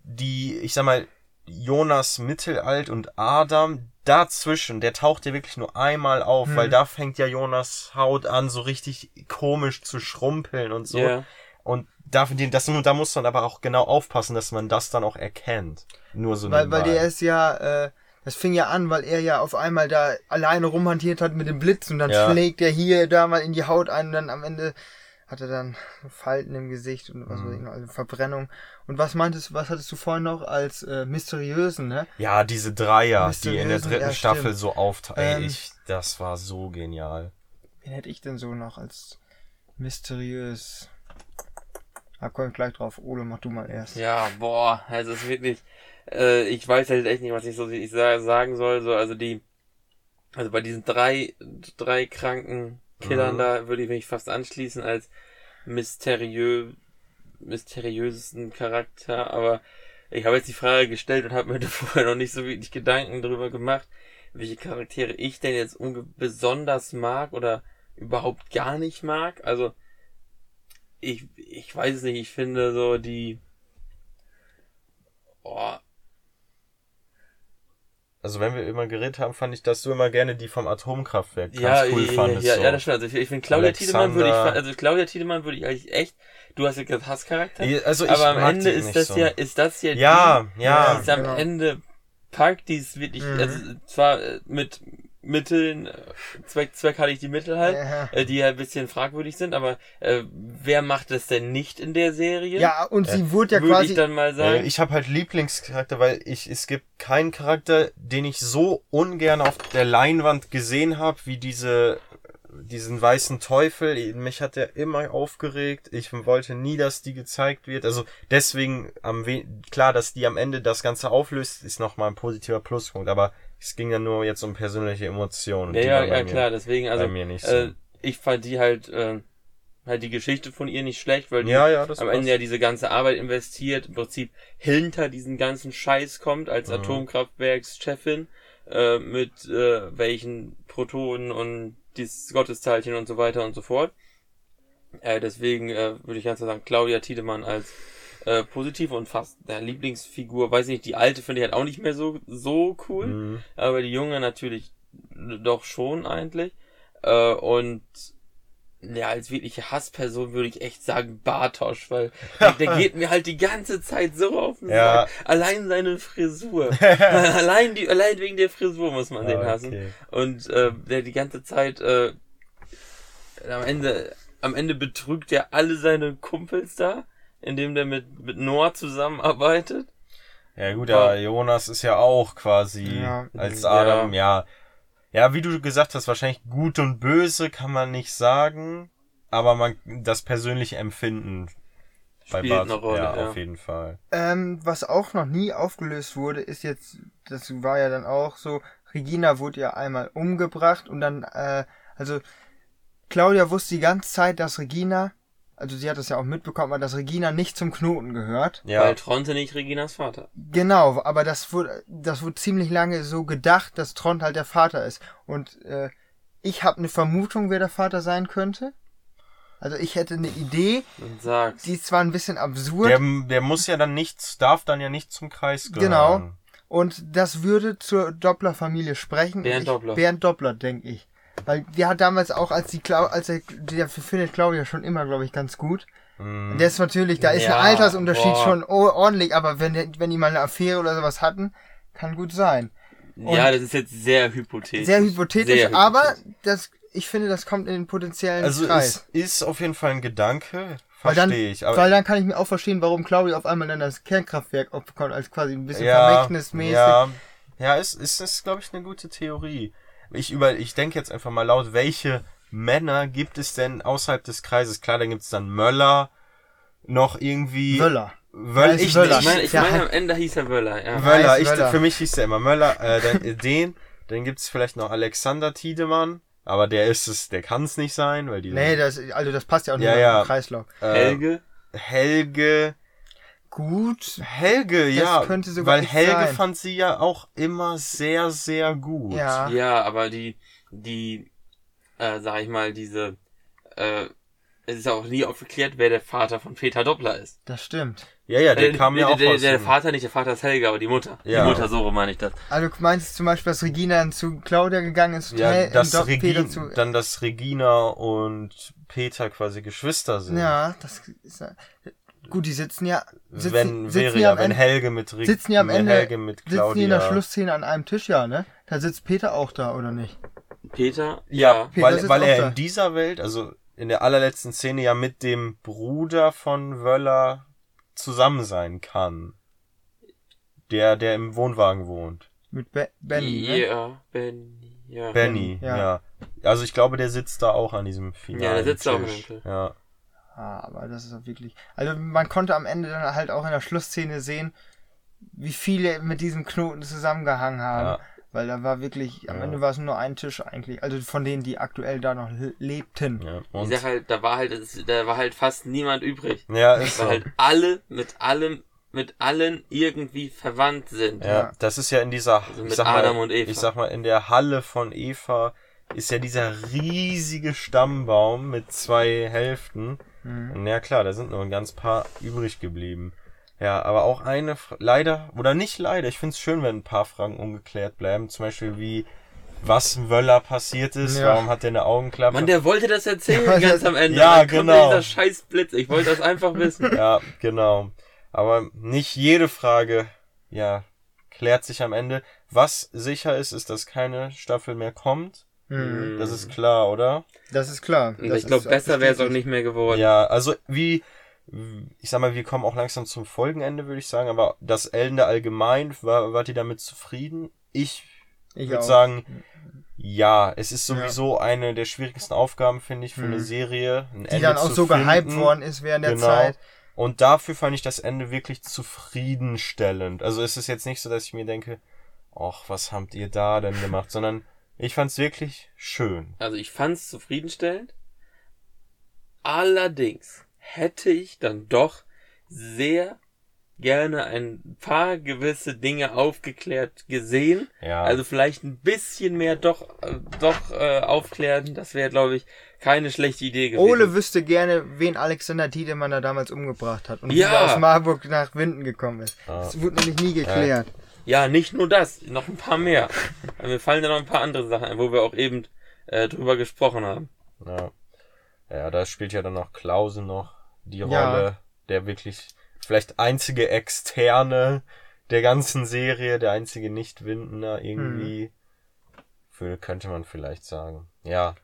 die, ich sag mal, Jonas Mittelalt und Adam dazwischen, der taucht ja wirklich nur einmal auf, Hm. weil da fängt ja Jonas Haut an, so richtig komisch zu schrumpeln und so. Ja. Und da, das, da muss man aber auch genau aufpassen, dass man das dann auch erkennt. Nur so Weil, weil der ist ja, äh, das fing ja an, weil er ja auf einmal da alleine rumhantiert hat mit dem Blitz und dann Ja. schlägt er hier da mal in die Haut ein und dann am Ende hat er dann Falten im Gesicht und was weiß ich noch, also Verbrennung. Und was meintest du, was hattest du vorhin noch als äh, mysteriösen, ne? Ja, diese Dreier, die in der dritten ja, Staffel so auftauchen. Ähm, ich, das war so genial. Wen hätte ich denn so noch als mysteriös? Da komme ich gleich drauf. Ole, mach du mal erst. Ja, boah, also es ist wirklich, äh, ich weiß halt echt nicht, was ich so ich sa- sagen soll, so, also die, also bei diesen drei, drei kranken Killern Mhm. da würde ich mich fast anschließen als mysteriö, mysteriösesten Charakter, aber ich habe jetzt die Frage gestellt und habe mir da vorher noch nicht so wirklich Gedanken drüber gemacht, welche Charaktere ich denn jetzt besonders mag oder überhaupt gar nicht mag, also, ich, ich weiß es nicht, ich finde so die, oh, Also wenn wir immer geredet haben, fand ich, dass du immer gerne die vom Atomkraftwerk ganz ja, cool ja, fandest. ja, so. ja, das stimmt. Also ich, ich finde Claudia Tiedemann würde ich, also Claudia Tiedemann würde ich eigentlich echt, du hast ja gesagt Hasscharakter, Ja, Also ich aber am Ende die ist das so. ja, ist das ja, Ja, die, ja. die ist am genau. Ende packt, die ist wirklich, Mhm. also zwar mit Mitteln, äh, Zweck, zweckhaltig die Mittel halt, Ja. äh, die ja ein bisschen fragwürdig sind, aber äh, wer macht das denn nicht in der Serie? Ja, und sie wurde ja quasi. ich dann mal Äh, sagen. Ich habe halt Lieblingscharakter, weil ich es gibt keinen Charakter, den ich so ungern auf der Leinwand gesehen habe, wie diese diesen weißen Teufel. Mich hat der immer aufgeregt. Ich wollte nie, dass die gezeigt wird. Also deswegen am klar, dass die am Ende das Ganze auflöst, ist nochmal ein positiver Pluspunkt. Aber es ging ja nur jetzt um persönliche Emotionen. Ja, ja, ja mir- klar, deswegen, also nicht so. äh, ich fand die halt, äh, halt die Geschichte von ihr nicht schlecht, weil die Ja, ja, am passt. Ende ja diese ganze Arbeit investiert, im Prinzip hinter diesen ganzen Scheiß kommt als Mhm. Atomkraftwerkschefin, äh, mit äh, welchen Protonen und dieses Gottesteilchen und so weiter und so fort. Äh, deswegen äh, würde ich ganz klar sagen, Claudia Tiedemann als äh, positiv und fast der Lieblingsfigur, weiß nicht, die alte finde ich halt auch nicht mehr so, so cool. Mhm. Aber die Junge natürlich doch schon eigentlich. Äh, und ja, als wirkliche Hassperson würde ich echt sagen Bartosch, weil der, der geht mir halt die ganze Zeit so auf den Ja. Sack. Allein seine Frisur. allein die, allein wegen der Frisur muss man den Ah, hassen. okay. Und äh, der die ganze Zeit äh, am Ende am Ende betrügt er alle seine Kumpels da, indem der mit mit Noah zusammenarbeitet. Ja gut, Aber- aber Jonas ist ja auch quasi Ja. als Ja. Adam, ja. ja. wie du gesagt hast, wahrscheinlich gut und böse kann man nicht sagen, aber man das persönliche Empfinden bei Spielt Bart, eine Rolle, ja, ja. auf jeden Fall. Ähm, was auch noch nie aufgelöst wurde, ist jetzt, das war ja dann auch so, Regina wurde ja einmal umgebracht und dann, äh, also Claudia wusste die ganze Zeit, dass Regina, also sie hat das ja auch mitbekommen, aber dass Regina nicht zum Knoten gehört. Ja, Weil Tronte nicht Reginas Vater. Genau, aber das wurde, das wurde ziemlich lange so gedacht, dass Trond halt der Vater ist. Und äh, ich habe eine Vermutung, wer der Vater sein könnte. Also ich hätte eine Idee, Und sag's. die ist zwar ein bisschen absurd. der, der muss ja dann nichts, darf dann ja nicht zum Kreis gehören. Genau. Und das würde zur Doppler-Familie sprechen. Bernd ich, Doppler. Bernd Doppler, denke ich. Weil der hat damals auch, als die Clau als er, der findet Claudia schon immer, glaube ich, ganz gut. Mhm. Der ist natürlich, da ist Ja, ein Altersunterschied boah. schon ordentlich, aber wenn, wenn die mal eine Affäre oder sowas hatten, kann gut sein. Ja, das ist jetzt sehr hypothetisch. Sehr hypothetisch, Sehr aber hypothetisch. das, ich finde, das kommt in den potenziellen Also Kreis. es ist auf jeden Fall ein Gedanke, verstehe ich. Aber weil dann kann ich mir auch verstehen, warum Claudia auf einmal dann das Kernkraftwerk aufbekommt, als quasi ein bisschen ja, vermächtnismäßig. ja, ja, es ist, ist glaube ich, eine gute Theorie. Ich über, ich denke jetzt einfach mal laut, welche Männer gibt es denn außerhalb des Kreises? Klar, da gibt es dann Möller, noch irgendwie Wöller. Wöll, ich, Wöller. Ich meine, ich Ja, meine, halt- am Ende hieß er Wöller, ja. Wöller, ich, Wöller. für mich hieß der immer Möller, äh, dann, den, dann gibt's vielleicht noch Alexander Tiedemann, aber der ist es, der kann's nicht sein, weil die, Nee, das, also das passt ja auch nicht Ja, mehr ja. im Kreislauf. äh, Helge. Helge, Gut. Helge, Das ja, könnte sogar weil Helge sein. fand sie ja auch immer sehr, sehr gut. Ja. Ja, aber die, die, äh, sag ich mal, diese, äh, es ist auch nie aufgeklärt, wer der Vater von Peter Doppler ist. Das stimmt. Ja, ja, der Äh, kam ja der, auch der, aus der, dem- Vater, nicht der Vater ist Helga, aber die Mutter. Ja. Die Mutter, so meine ich das. Also du meinst zum Beispiel, dass Regina zu Claudia gegangen ist, Ja, Hel- dass doch Peter Regi zu. dann, dass Regina und Peter quasi Geschwister sind. Ja, das ist. Gut, die sitzen ja. Sitzen, wenn, sitzen wäre ja, am wenn Ende, Helge mit Reg sitzen die am Ende, Helge mit sitzen Claudia. die in der Schlussszene an einem Tisch, ja, ne? Da sitzt Peter auch da, oder nicht? Peter? Ja, Peter weil, weil er da. in dieser Welt, also in der allerletzten Szene ja mit dem Bruder von Wöller zusammen sein kann. Der, der im Wohnwagen wohnt. Mit Be Benny, ne? Ja, Benny. Ja. Benny, ja. Ja. Also ich glaube, der sitzt da auch an diesem finalen Ja, der sitzt Tisch. auch an dem Tisch. Ja. Ah, aber das ist auch wirklich. Also man konnte am Ende dann halt auch in der Schlussszene sehen, wie viele mit diesem Knoten zusammengehangen haben. Ja. Weil da war wirklich, am Ja. Ende war es nur ein Tisch eigentlich. Also von denen, die aktuell da noch le- lebten. ja. Ich Und, sag halt, da war halt, da war halt fast niemand übrig. ja, ist Weil so. halt alle mit allem, mit allen irgendwie verwandt sind. Ja, Ja. das ist ja in dieser, Also ich mit Adam mal, und Eva. ich sag mal, in der Halle von Eva ist ja dieser riesige Stammbaum mit zwei Hälften. Mhm. Und ja klar, da sind nur ein ganz paar übrig geblieben. Ja, aber auch eine, leider, oder nicht leider, ich find's schön, wenn ein paar Fragen ungeklärt bleiben. Zum Beispiel wie, was Wöller passiert ist, Ja. warum hat der eine Augenklappe? Mann, der wollte das erzählen Ja, ganz am Ende. ja, Dann kommt genau. Dieser scheiß Blitz. Ich wollte das einfach wissen. Ja, genau. Aber nicht jede Frage, ja, klärt sich am Ende. Was sicher ist, ist, dass keine Staffel mehr kommt. Mhm. Das ist klar, oder? Das ist klar. Das ich glaube, besser wäre es auch nicht mehr geworden. Ja, also wie, ich sag mal, wir kommen auch langsam zum Folgenende, würde ich sagen, aber das Ende allgemein, war, wart ihr damit zufrieden? Ich Ich würde sagen, ja, es ist sowieso eine der schwierigsten Aufgaben, finde ich, für eine Mhm. Serie. Ein Die Ende dann auch zu so gehypt finden. worden ist während der Genau. Zeit. Und dafür fand ich das Ende wirklich zufriedenstellend. Also es ist jetzt nicht so, dass ich mir denke, ach, was habt ihr da denn gemacht, sondern ich fand's wirklich schön. Also ich fand's zufriedenstellend. Allerdings hätte ich dann doch sehr gerne ein paar gewisse Dinge aufgeklärt gesehen. Ja. Also vielleicht ein bisschen mehr doch, äh, doch äh, aufklären. Das wäre, glaube ich, keine schlechte Idee gewesen. Ole wüsste gerne, wen Alexander Tiedemann da damals umgebracht hat und wie Ja. er aus Marburg nach Winden gekommen ist. Ja. Das wurde nämlich nie geklärt. Ja, nicht nur das, noch ein paar mehr. Mir fallen da noch ein paar andere Sachen ein, wo wir auch eben äh, drüber gesprochen haben. Ja. Ja, da spielt ja dann noch Klause noch die Ja. Rolle, der wirklich vielleicht einzige Externe der ganzen Serie, der einzige Nicht-Windner irgendwie. Hm. Für, könnte man vielleicht sagen. Ja.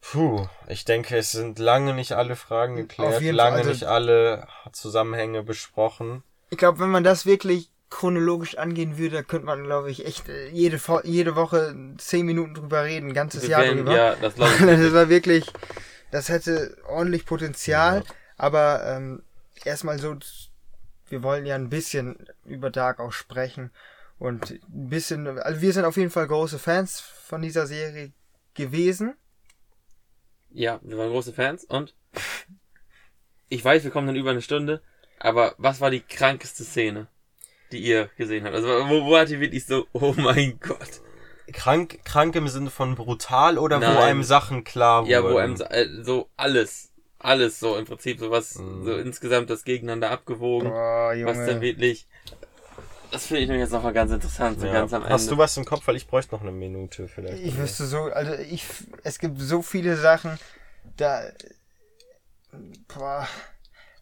Puh, ich denke, es sind lange nicht alle Fragen geklärt, lange Fall, also- nicht alle Zusammenhänge besprochen. Ich glaube, wenn man das wirklich chronologisch angehen würde, könnte man, glaube ich, echt äh, jede, jede Woche zehn Minuten drüber reden, ein ganzes Wir Jahr werden- drüber. ja, das das war wirklich, das hätte ordentlich Potenzial, Ja. aber ähm, erstmal so, wir wollen ja ein bisschen über Dark auch sprechen und ein bisschen, also wir sind auf jeden Fall große Fans von dieser Serie gewesen. Ja, wir waren große Fans und ich weiß, wir kommen dann über eine Stunde, aber was war die krankeste Szene, die ihr gesehen habt? Also wo, wo hat ihr wirklich so, oh mein Gott. Krank, krank im Sinne von brutal oder wo Nein. einem Sachen klar wurden? Ja, wo einem so- äh, so alles, alles so im Prinzip so was, Mhm. so insgesamt das gegeneinander abgewogen, Boah, was dann wirklich, das finde ich nämlich jetzt nochmal ganz interessant, so Ja. ganz am Ende. Hast du was im Kopf? Weil ich bräuchte noch eine Minute vielleicht. Ich wüsste so, also ich, es gibt so viele Sachen, da, boah,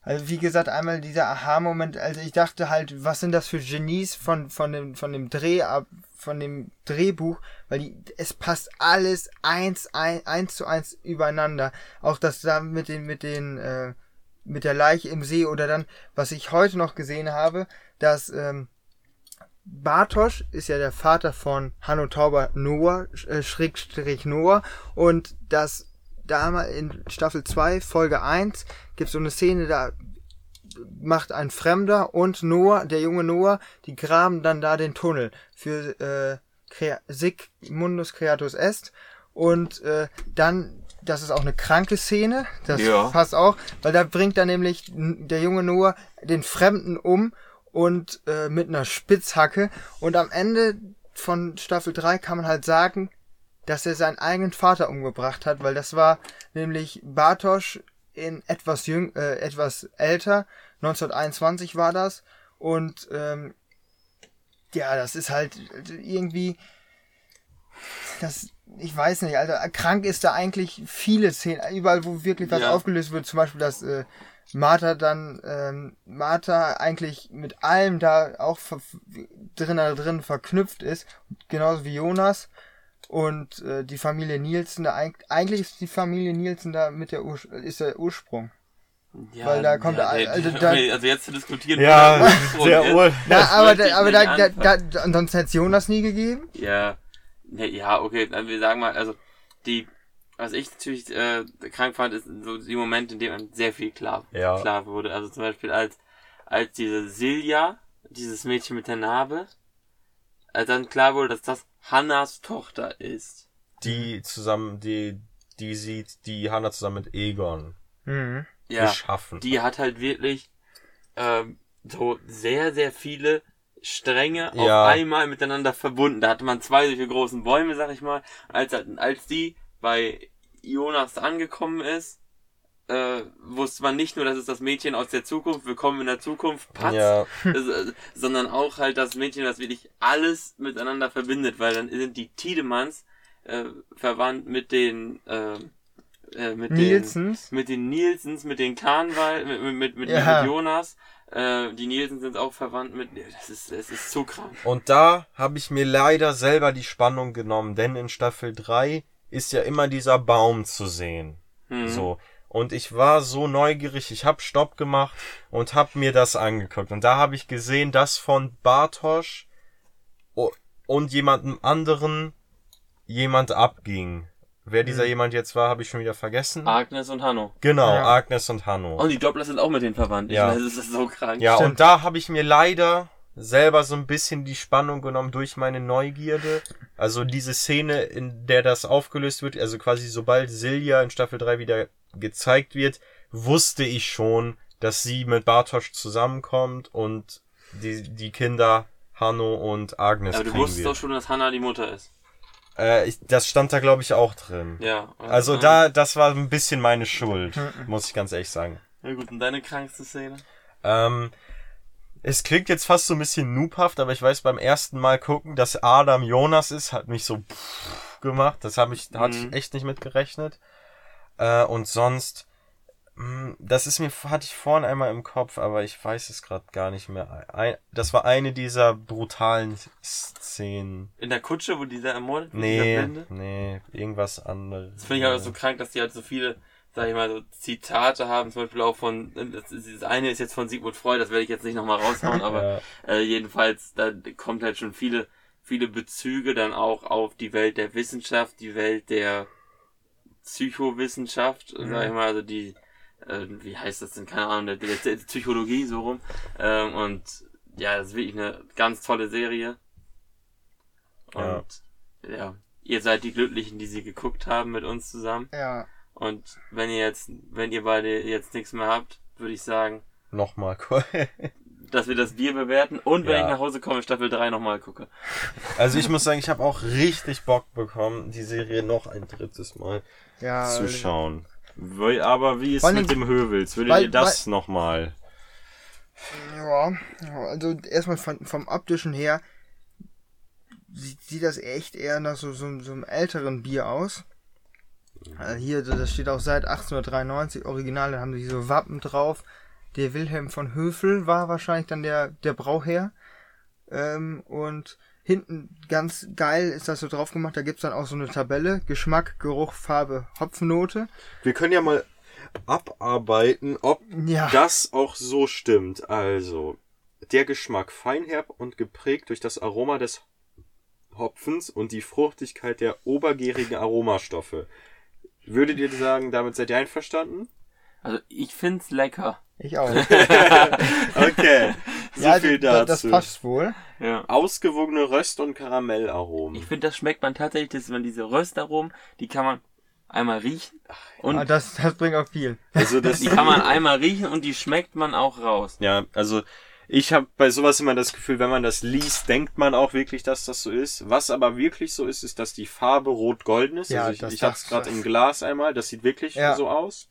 also wie gesagt, einmal dieser Aha-Moment, also ich dachte halt, was sind das für Genies von, von dem, von dem Dreh ab, von dem Drehbuch, weil die, es passt alles eins, ein, eins zu eins übereinander. Auch das da mit den, mit den, äh, mit der Leiche im See oder dann, was ich heute noch gesehen habe, dass, ähm, Bartosch ist ja der Vater von Hanno Tauber Noah, äh, Schrägstrich Noah und das damals in Staffel 2, Folge 1, gibt so eine Szene, da macht ein Fremder und Noah, der junge Noah, die graben dann da den Tunnel für äh, Crea Sic Mundus Creatus Est und äh, dann, das ist auch eine kranke Szene, das Ja. passt auch, weil da bringt dann nämlich der junge Noah den Fremden um und äh, mit einer Spitzhacke und am Ende von Staffel 3 kann man halt sagen, dass er seinen eigenen Vater umgebracht hat, weil das war nämlich Bartosz in etwas jüng, äh, etwas älter, 1921 war das. Und ähm, ja, das ist halt irgendwie das ich weiß nicht, Alter, krank ist da eigentlich viele Szenen, überall wo wirklich was Ja. aufgelöst wird, zum Beispiel, dass äh, Martha dann, ähm, Martha eigentlich mit allem da auch drin, drin verknüpft ist, genauso wie Jonas und äh, die Familie Nielsen, da eig eigentlich ist die Familie Nielsen da mit der Ur ist der Ursprung. Ja, Weil da kommt ja, der- also da- also jetzt zu diskutieren, Ja, wo der Ursprung der ist, Ur Na, das aber da, aber da, da, da, ansonsten hätte es Jonas nie gegeben. Ja, ja, ja, okay, dann wir sagen mal, also die, was ich natürlich äh, krank fand, ist so die Momente, in denen einem sehr viel klar, Ja. klar wurde. Also zum Beispiel als als diese Silja, dieses Mädchen mit der Narbe, als dann klar wurde, dass das Hannas Tochter ist. die zusammen, die, die sieht die Hannah zusammen mit Egon Mhm. Ja, geschaffen. die hat halt wirklich ähm, so sehr, sehr viele Stränge Ja. auf einmal miteinander verbunden. Da hatte man zwei solche großen Bäume, sag ich mal. Als, als die bei Jonas angekommen ist, äh, wusste man nicht nur, dass es das Mädchen aus der Zukunft, willkommen in der Zukunft, Patz, ja, äh, sondern auch halt das Mädchen, das wirklich alles miteinander verbindet, weil dann sind die Tiedemanns äh, verwandt mit den äh, äh, mit den Nielsens. mit den Nielsens, mit den Karnval, mit, mit, mit, mit, Ja. mit Jonas. Äh, die Nielsen sind auch verwandt mit. Das ist, das ist so krank. Und da habe ich mir leider selber die Spannung genommen, denn in Staffel 3 ist ja immer dieser Baum zu sehen. Mhm. So. Und ich war so neugierig, ich habe Stopp gemacht und habe mir das angeguckt. Und da habe ich gesehen, dass von Bartosch und jemandem anderen jemand abging. Wer dieser jemand jetzt war, habe ich schon wieder vergessen. Agnes und Hanno. Genau, Ja. Agnes und Hanno. Und die Doppler sind auch mit denen verwandt. Ich Ja. weiß, das ist so krank. Ja, Stimmt. und da habe ich mir leider selber so ein bisschen die Spannung genommen durch meine Neugierde. Also diese Szene, in der das aufgelöst wird, also quasi sobald Silja in Staffel 3 wieder gezeigt wird, wusste ich schon, dass sie mit Bartosz zusammenkommt und die, die Kinder Hanno und Agnes Aber du kriegen wusstest wird. doch schon, dass Hannah die Mutter ist. Äh, ich, das stand da glaube ich auch drin. Ja. Also da, das war ein bisschen meine Schuld, muss ich ganz ehrlich sagen. Na gut, und deine krankste Szene? Ähm, es klingt jetzt fast so ein bisschen noobhaft, aber ich weiß beim ersten Mal gucken, dass Adam Jonas ist, hat mich so gemacht. Das habe ich, hatte Mhm. ich echt nicht mitgerechnet. Äh, und sonst, mh, das ist mir, hatte ich vorhin einmal im Kopf, aber ich weiß es gerade gar nicht mehr. Ein, das war eine dieser brutalen Szenen. In der Kutsche, wo dieser ermordet wird, Nee, nee, irgendwas anderes. Das finde ich halt so krank, dass die halt so viele, sag ich mal, so Zitate haben, zum Beispiel auch von, das, ist- das eine ist jetzt von Sigmund Freud, das werde ich jetzt nicht nochmal raushauen, aber Ja. äh, jedenfalls, da kommt halt schon viele, viele Bezüge dann auch auf die Welt der Wissenschaft, die Welt der Psychowissenschaft, sag ich mal, also die, äh, wie heißt das denn, keine Ahnung, der, der, der Psychologie so rum. Ähm, und ja, das ist wirklich eine ganz tolle Serie. Und ja. ihr seid die Glücklichen, die sie geguckt haben mit uns zusammen. Ja. Und wenn ihr jetzt, wenn ihr beide jetzt nichts mehr habt, würde ich sagen, Nochmal dass wir das Bier bewerten und wenn Ja. ich nach Hause komme, Staffel 3 nochmal gucke. Also ich muss sagen, ich habe auch richtig Bock bekommen, die Serie noch ein drittes Mal Ja. zu schauen. Aber wie ist mit dem Hövels? Würdet weil- ihr das nochmal? Ja, also erstmal von, vom optischen her sieht, sieht das echt eher nach so, so, so einem älteren Bier aus. Also hier, das steht auch seit 1893 original, da haben sie so Wappen drauf. Der Wilhelm von Höfel war wahrscheinlich dann der, der Brauherr. Ähm, und hinten ganz geil ist das so drauf gemacht, da gibt's dann auch so eine Tabelle. Geschmack, Geruch, Farbe, Hopfennote. Wir können ja mal abarbeiten, ob Ja. das auch so stimmt. Also, der Geschmack feinherb und geprägt durch das Aroma des Hopfens und die Fruchtigkeit der obergärigen Aromastoffe. Würdet ihr sagen, damit seid ihr einverstanden? Also ich find's lecker. Ich auch. Okay, so ja, viel da- dazu. das passt wohl. Ja. Ausgewogene Röst- und Karamellaromen. Ich finde, das schmeckt man tatsächlich, dass man diese Röstaromen, die kann man einmal riechen und Ah, das, das bringt auch viel. Also das, die kann man einmal riechen und die schmeckt man auch raus. ja, also ich habe bei sowas immer das Gefühl, wenn man das liest, denkt man auch wirklich, dass das so ist. Was aber wirklich so ist, ist, dass die Farbe rot-golden ist. Ja, also ich, das ich hatte es gerade im Glas einmal. Das sieht wirklich Ja. so aus.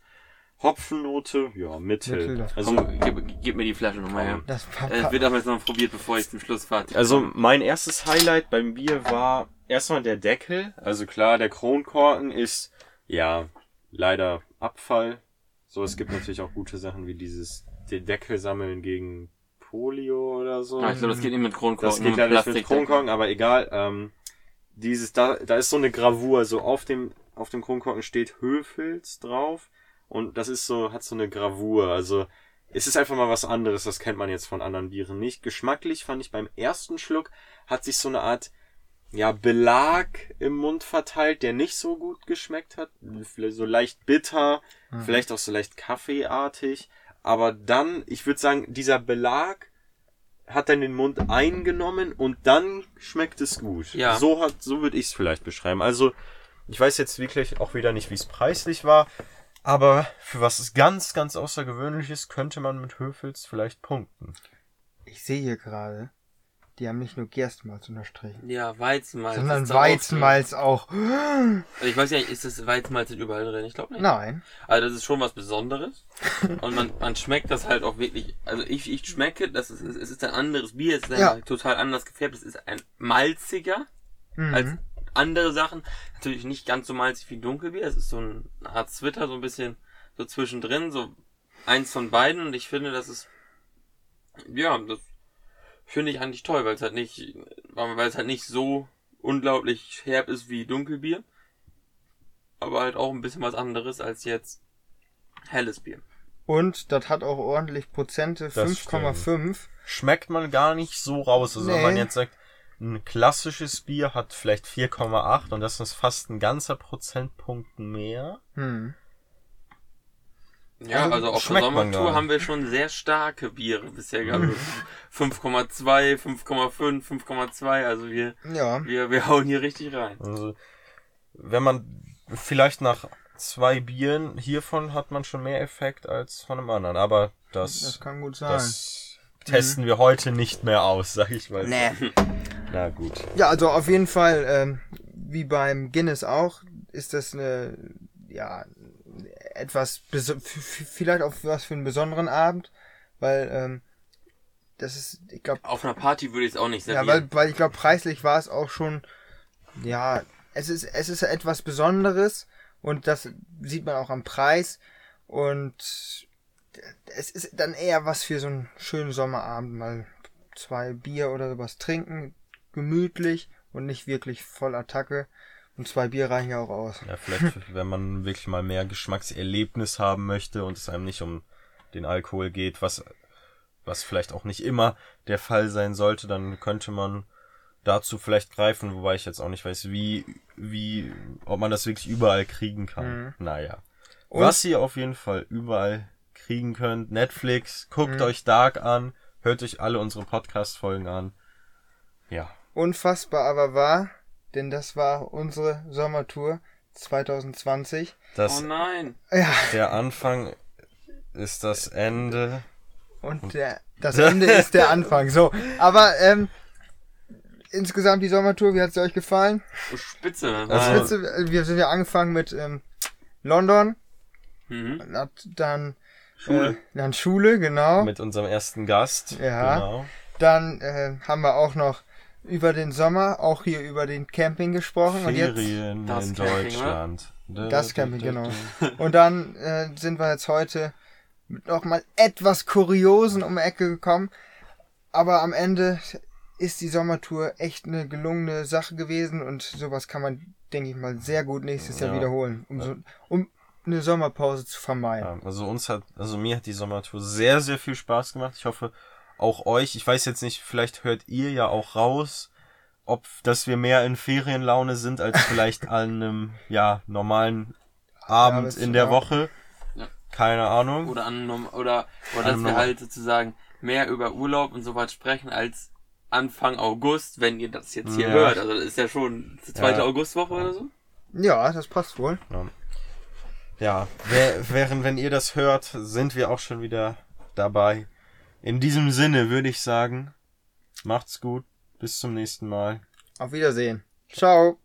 Hopfennote, ja, mittel. Mittel, also, gib, gib mir die Flasche nochmal her. Das Äh, wird aber jetzt noch probiert, bevor ich zum Schluss fertig also mein erstes Highlight beim Bier war erstmal der Deckel. Also klar, der Kronkorken ist, ja, leider Abfall. So, es gibt natürlich auch gute Sachen wie dieses, den Deckel sammeln gegen Polio oder so. Ah, ich glaube, das geht nicht mit Kronkorken, Das geht ja nicht mit. Kronkorken, aber egal. Ähm, dieses, da, da ist so eine Gravur, so auf dem, auf dem Kronkorken steht Höfels drauf und das ist so, hat so eine Gravur. Also es ist einfach mal was anderes, das kennt man jetzt von anderen Bieren nicht. Geschmacklich fand ich beim ersten Schluck hat sich so eine Art ja, Belag im Mund verteilt, der nicht so gut geschmeckt hat. Vielleicht so leicht bitter, vielleicht auch so leicht kaffeeartig. Aber dann, ich würde sagen, dieser Belag hat dann den Mund eingenommen und dann schmeckt es gut. Ja. So hat, so würde ich es vielleicht beschreiben. Also, ich weiß jetzt wirklich auch wieder nicht, wie es preislich war, aber für was es ganz, ganz außergewöhnlich ist, könnte man mit Höfels vielleicht punkten. Ich sehe hier gerade, die haben nicht nur Gerstenmalz unterstrichen, Ja, Weizenmalz. sondern. Weizenmalz auch. Also ich weiß ja nicht, ist das Weizenmalz nicht überall drin? Ich glaube nicht. Nein. Also das ist schon was Besonderes. Und man, man schmeckt das halt auch wirklich. Also ich, ich schmecke, das ist, es ist ein anderes Bier, es ist Ja. ein total anders gefärbt. Es ist ein malziger Mhm. als andere Sachen. Natürlich nicht ganz so malzig wie Dunkelbier. Es ist so eine Art Zwitter, so ein bisschen so zwischendrin, so eins von beiden. Und ich finde, das ist, ja, das finde ich eigentlich toll, weil es halt nicht, weil es halt nicht so unglaublich herb ist wie Dunkelbier. Aber halt auch ein bisschen was anderes als jetzt helles Bier. Und das hat auch ordentlich Prozente, Das 5,5. Schmeckt man gar nicht so raus. Also wenn Nee. man jetzt sagt, ein klassisches Bier hat vielleicht 4,8 und das ist fast ein ganzer Prozentpunkt mehr. Hm. Ja, Also also, auf der Sommertour haben wir schon sehr starke Biere bisher gehabt. 5,2, 5,5, 5,2. Also wir, Ja. wir, wir hauen hier richtig rein. Also, wenn man vielleicht nach zwei Bieren hiervon hat man schon mehr Effekt als von einem anderen. Aber das, Das kann gut sein. das testen wir heute nicht mehr aus, sag ich mal. Nee. Na gut. Ja, also auf jeden Fall, ähm, wie beim Guinness auch, ist das eine, ja, etwas, vielleicht auch was für einen besonderen Abend, weil, ähm, das ist, ich glaube, Auf einer Party würde ich es auch nicht ja, servieren. weil, weil ich glaube, preislich war es auch schon, ja, es ist, es ist etwas Besonderes und das sieht man auch am Preis und es ist dann eher was für so einen schönen Sommerabend, mal zwei Bier oder sowas trinken, gemütlich und nicht wirklich voll Attacke und zwei Bier reichen ja auch aus. Ja, vielleicht, wenn man wirklich mal mehr Geschmackserlebnis haben möchte und es einem nicht um den Alkohol geht, was, was vielleicht auch nicht immer der Fall sein sollte, dann könnte man dazu vielleicht greifen, wobei ich jetzt auch nicht weiß, wie, wie, ob man das wirklich überall kriegen kann. Naja. Und- Was ihr auf jeden Fall überall kriegen könnt, Netflix, guckt euch Dark an, hört euch alle unsere Podcast-Folgen an. Ja. Unfassbar aber wahr, denn das war unsere Sommertour 2020. Das, oh nein. Ja, der Anfang ist das Ende. Und der, das Ende ist der Anfang. So, aber ähm, insgesamt die Sommertour, wie hat sie euch gefallen? Oh, Spitze. Also- Spitze, wir sind ja angefangen mit ähm, London, mhm. hat dann Schule. Äh, dann Schule, genau. Mit unserem ersten Gast. Ja. Genau. Dann äh, haben wir auch noch über den Sommer, auch hier über den Camping gesprochen. Und jetzt Ferien Das in Camping, Deutschland. das Camping, genau. Und dann äh, sind wir jetzt heute mit noch mal etwas Kuriosen um die Ecke gekommen. Aber am Ende ist die Sommertour echt eine gelungene Sache gewesen und sowas kann man, denke ich mal, sehr gut nächstes Jahr Ja. wiederholen, um, so, um eine Sommerpause zu vermeiden. Ja, also uns hat, also mir hat die Sommertour sehr, sehr viel Spaß gemacht. Ich hoffe, auch euch. Ich weiß jetzt nicht, vielleicht hört ihr ja auch raus, ob, dass wir mehr in Ferienlaune sind als vielleicht an einem, ja, normalen Abend das in der auch. Woche. Ja. Keine Ahnung. Oder an oder, oder An dass wir halt sozusagen mehr über Urlaub und sowas sprechen als Anfang August, wenn ihr das jetzt hier Ja. hört. Also das ist ja schon die zweite Ja. Augustwoche oder so. Ja, das passt wohl. Ja, wer- während wenn ihr das hört, sind wir auch schon wieder dabei. In diesem Sinne würde ich sagen, macht's gut, bis zum nächsten Mal. Auf Wiedersehen. Ciao.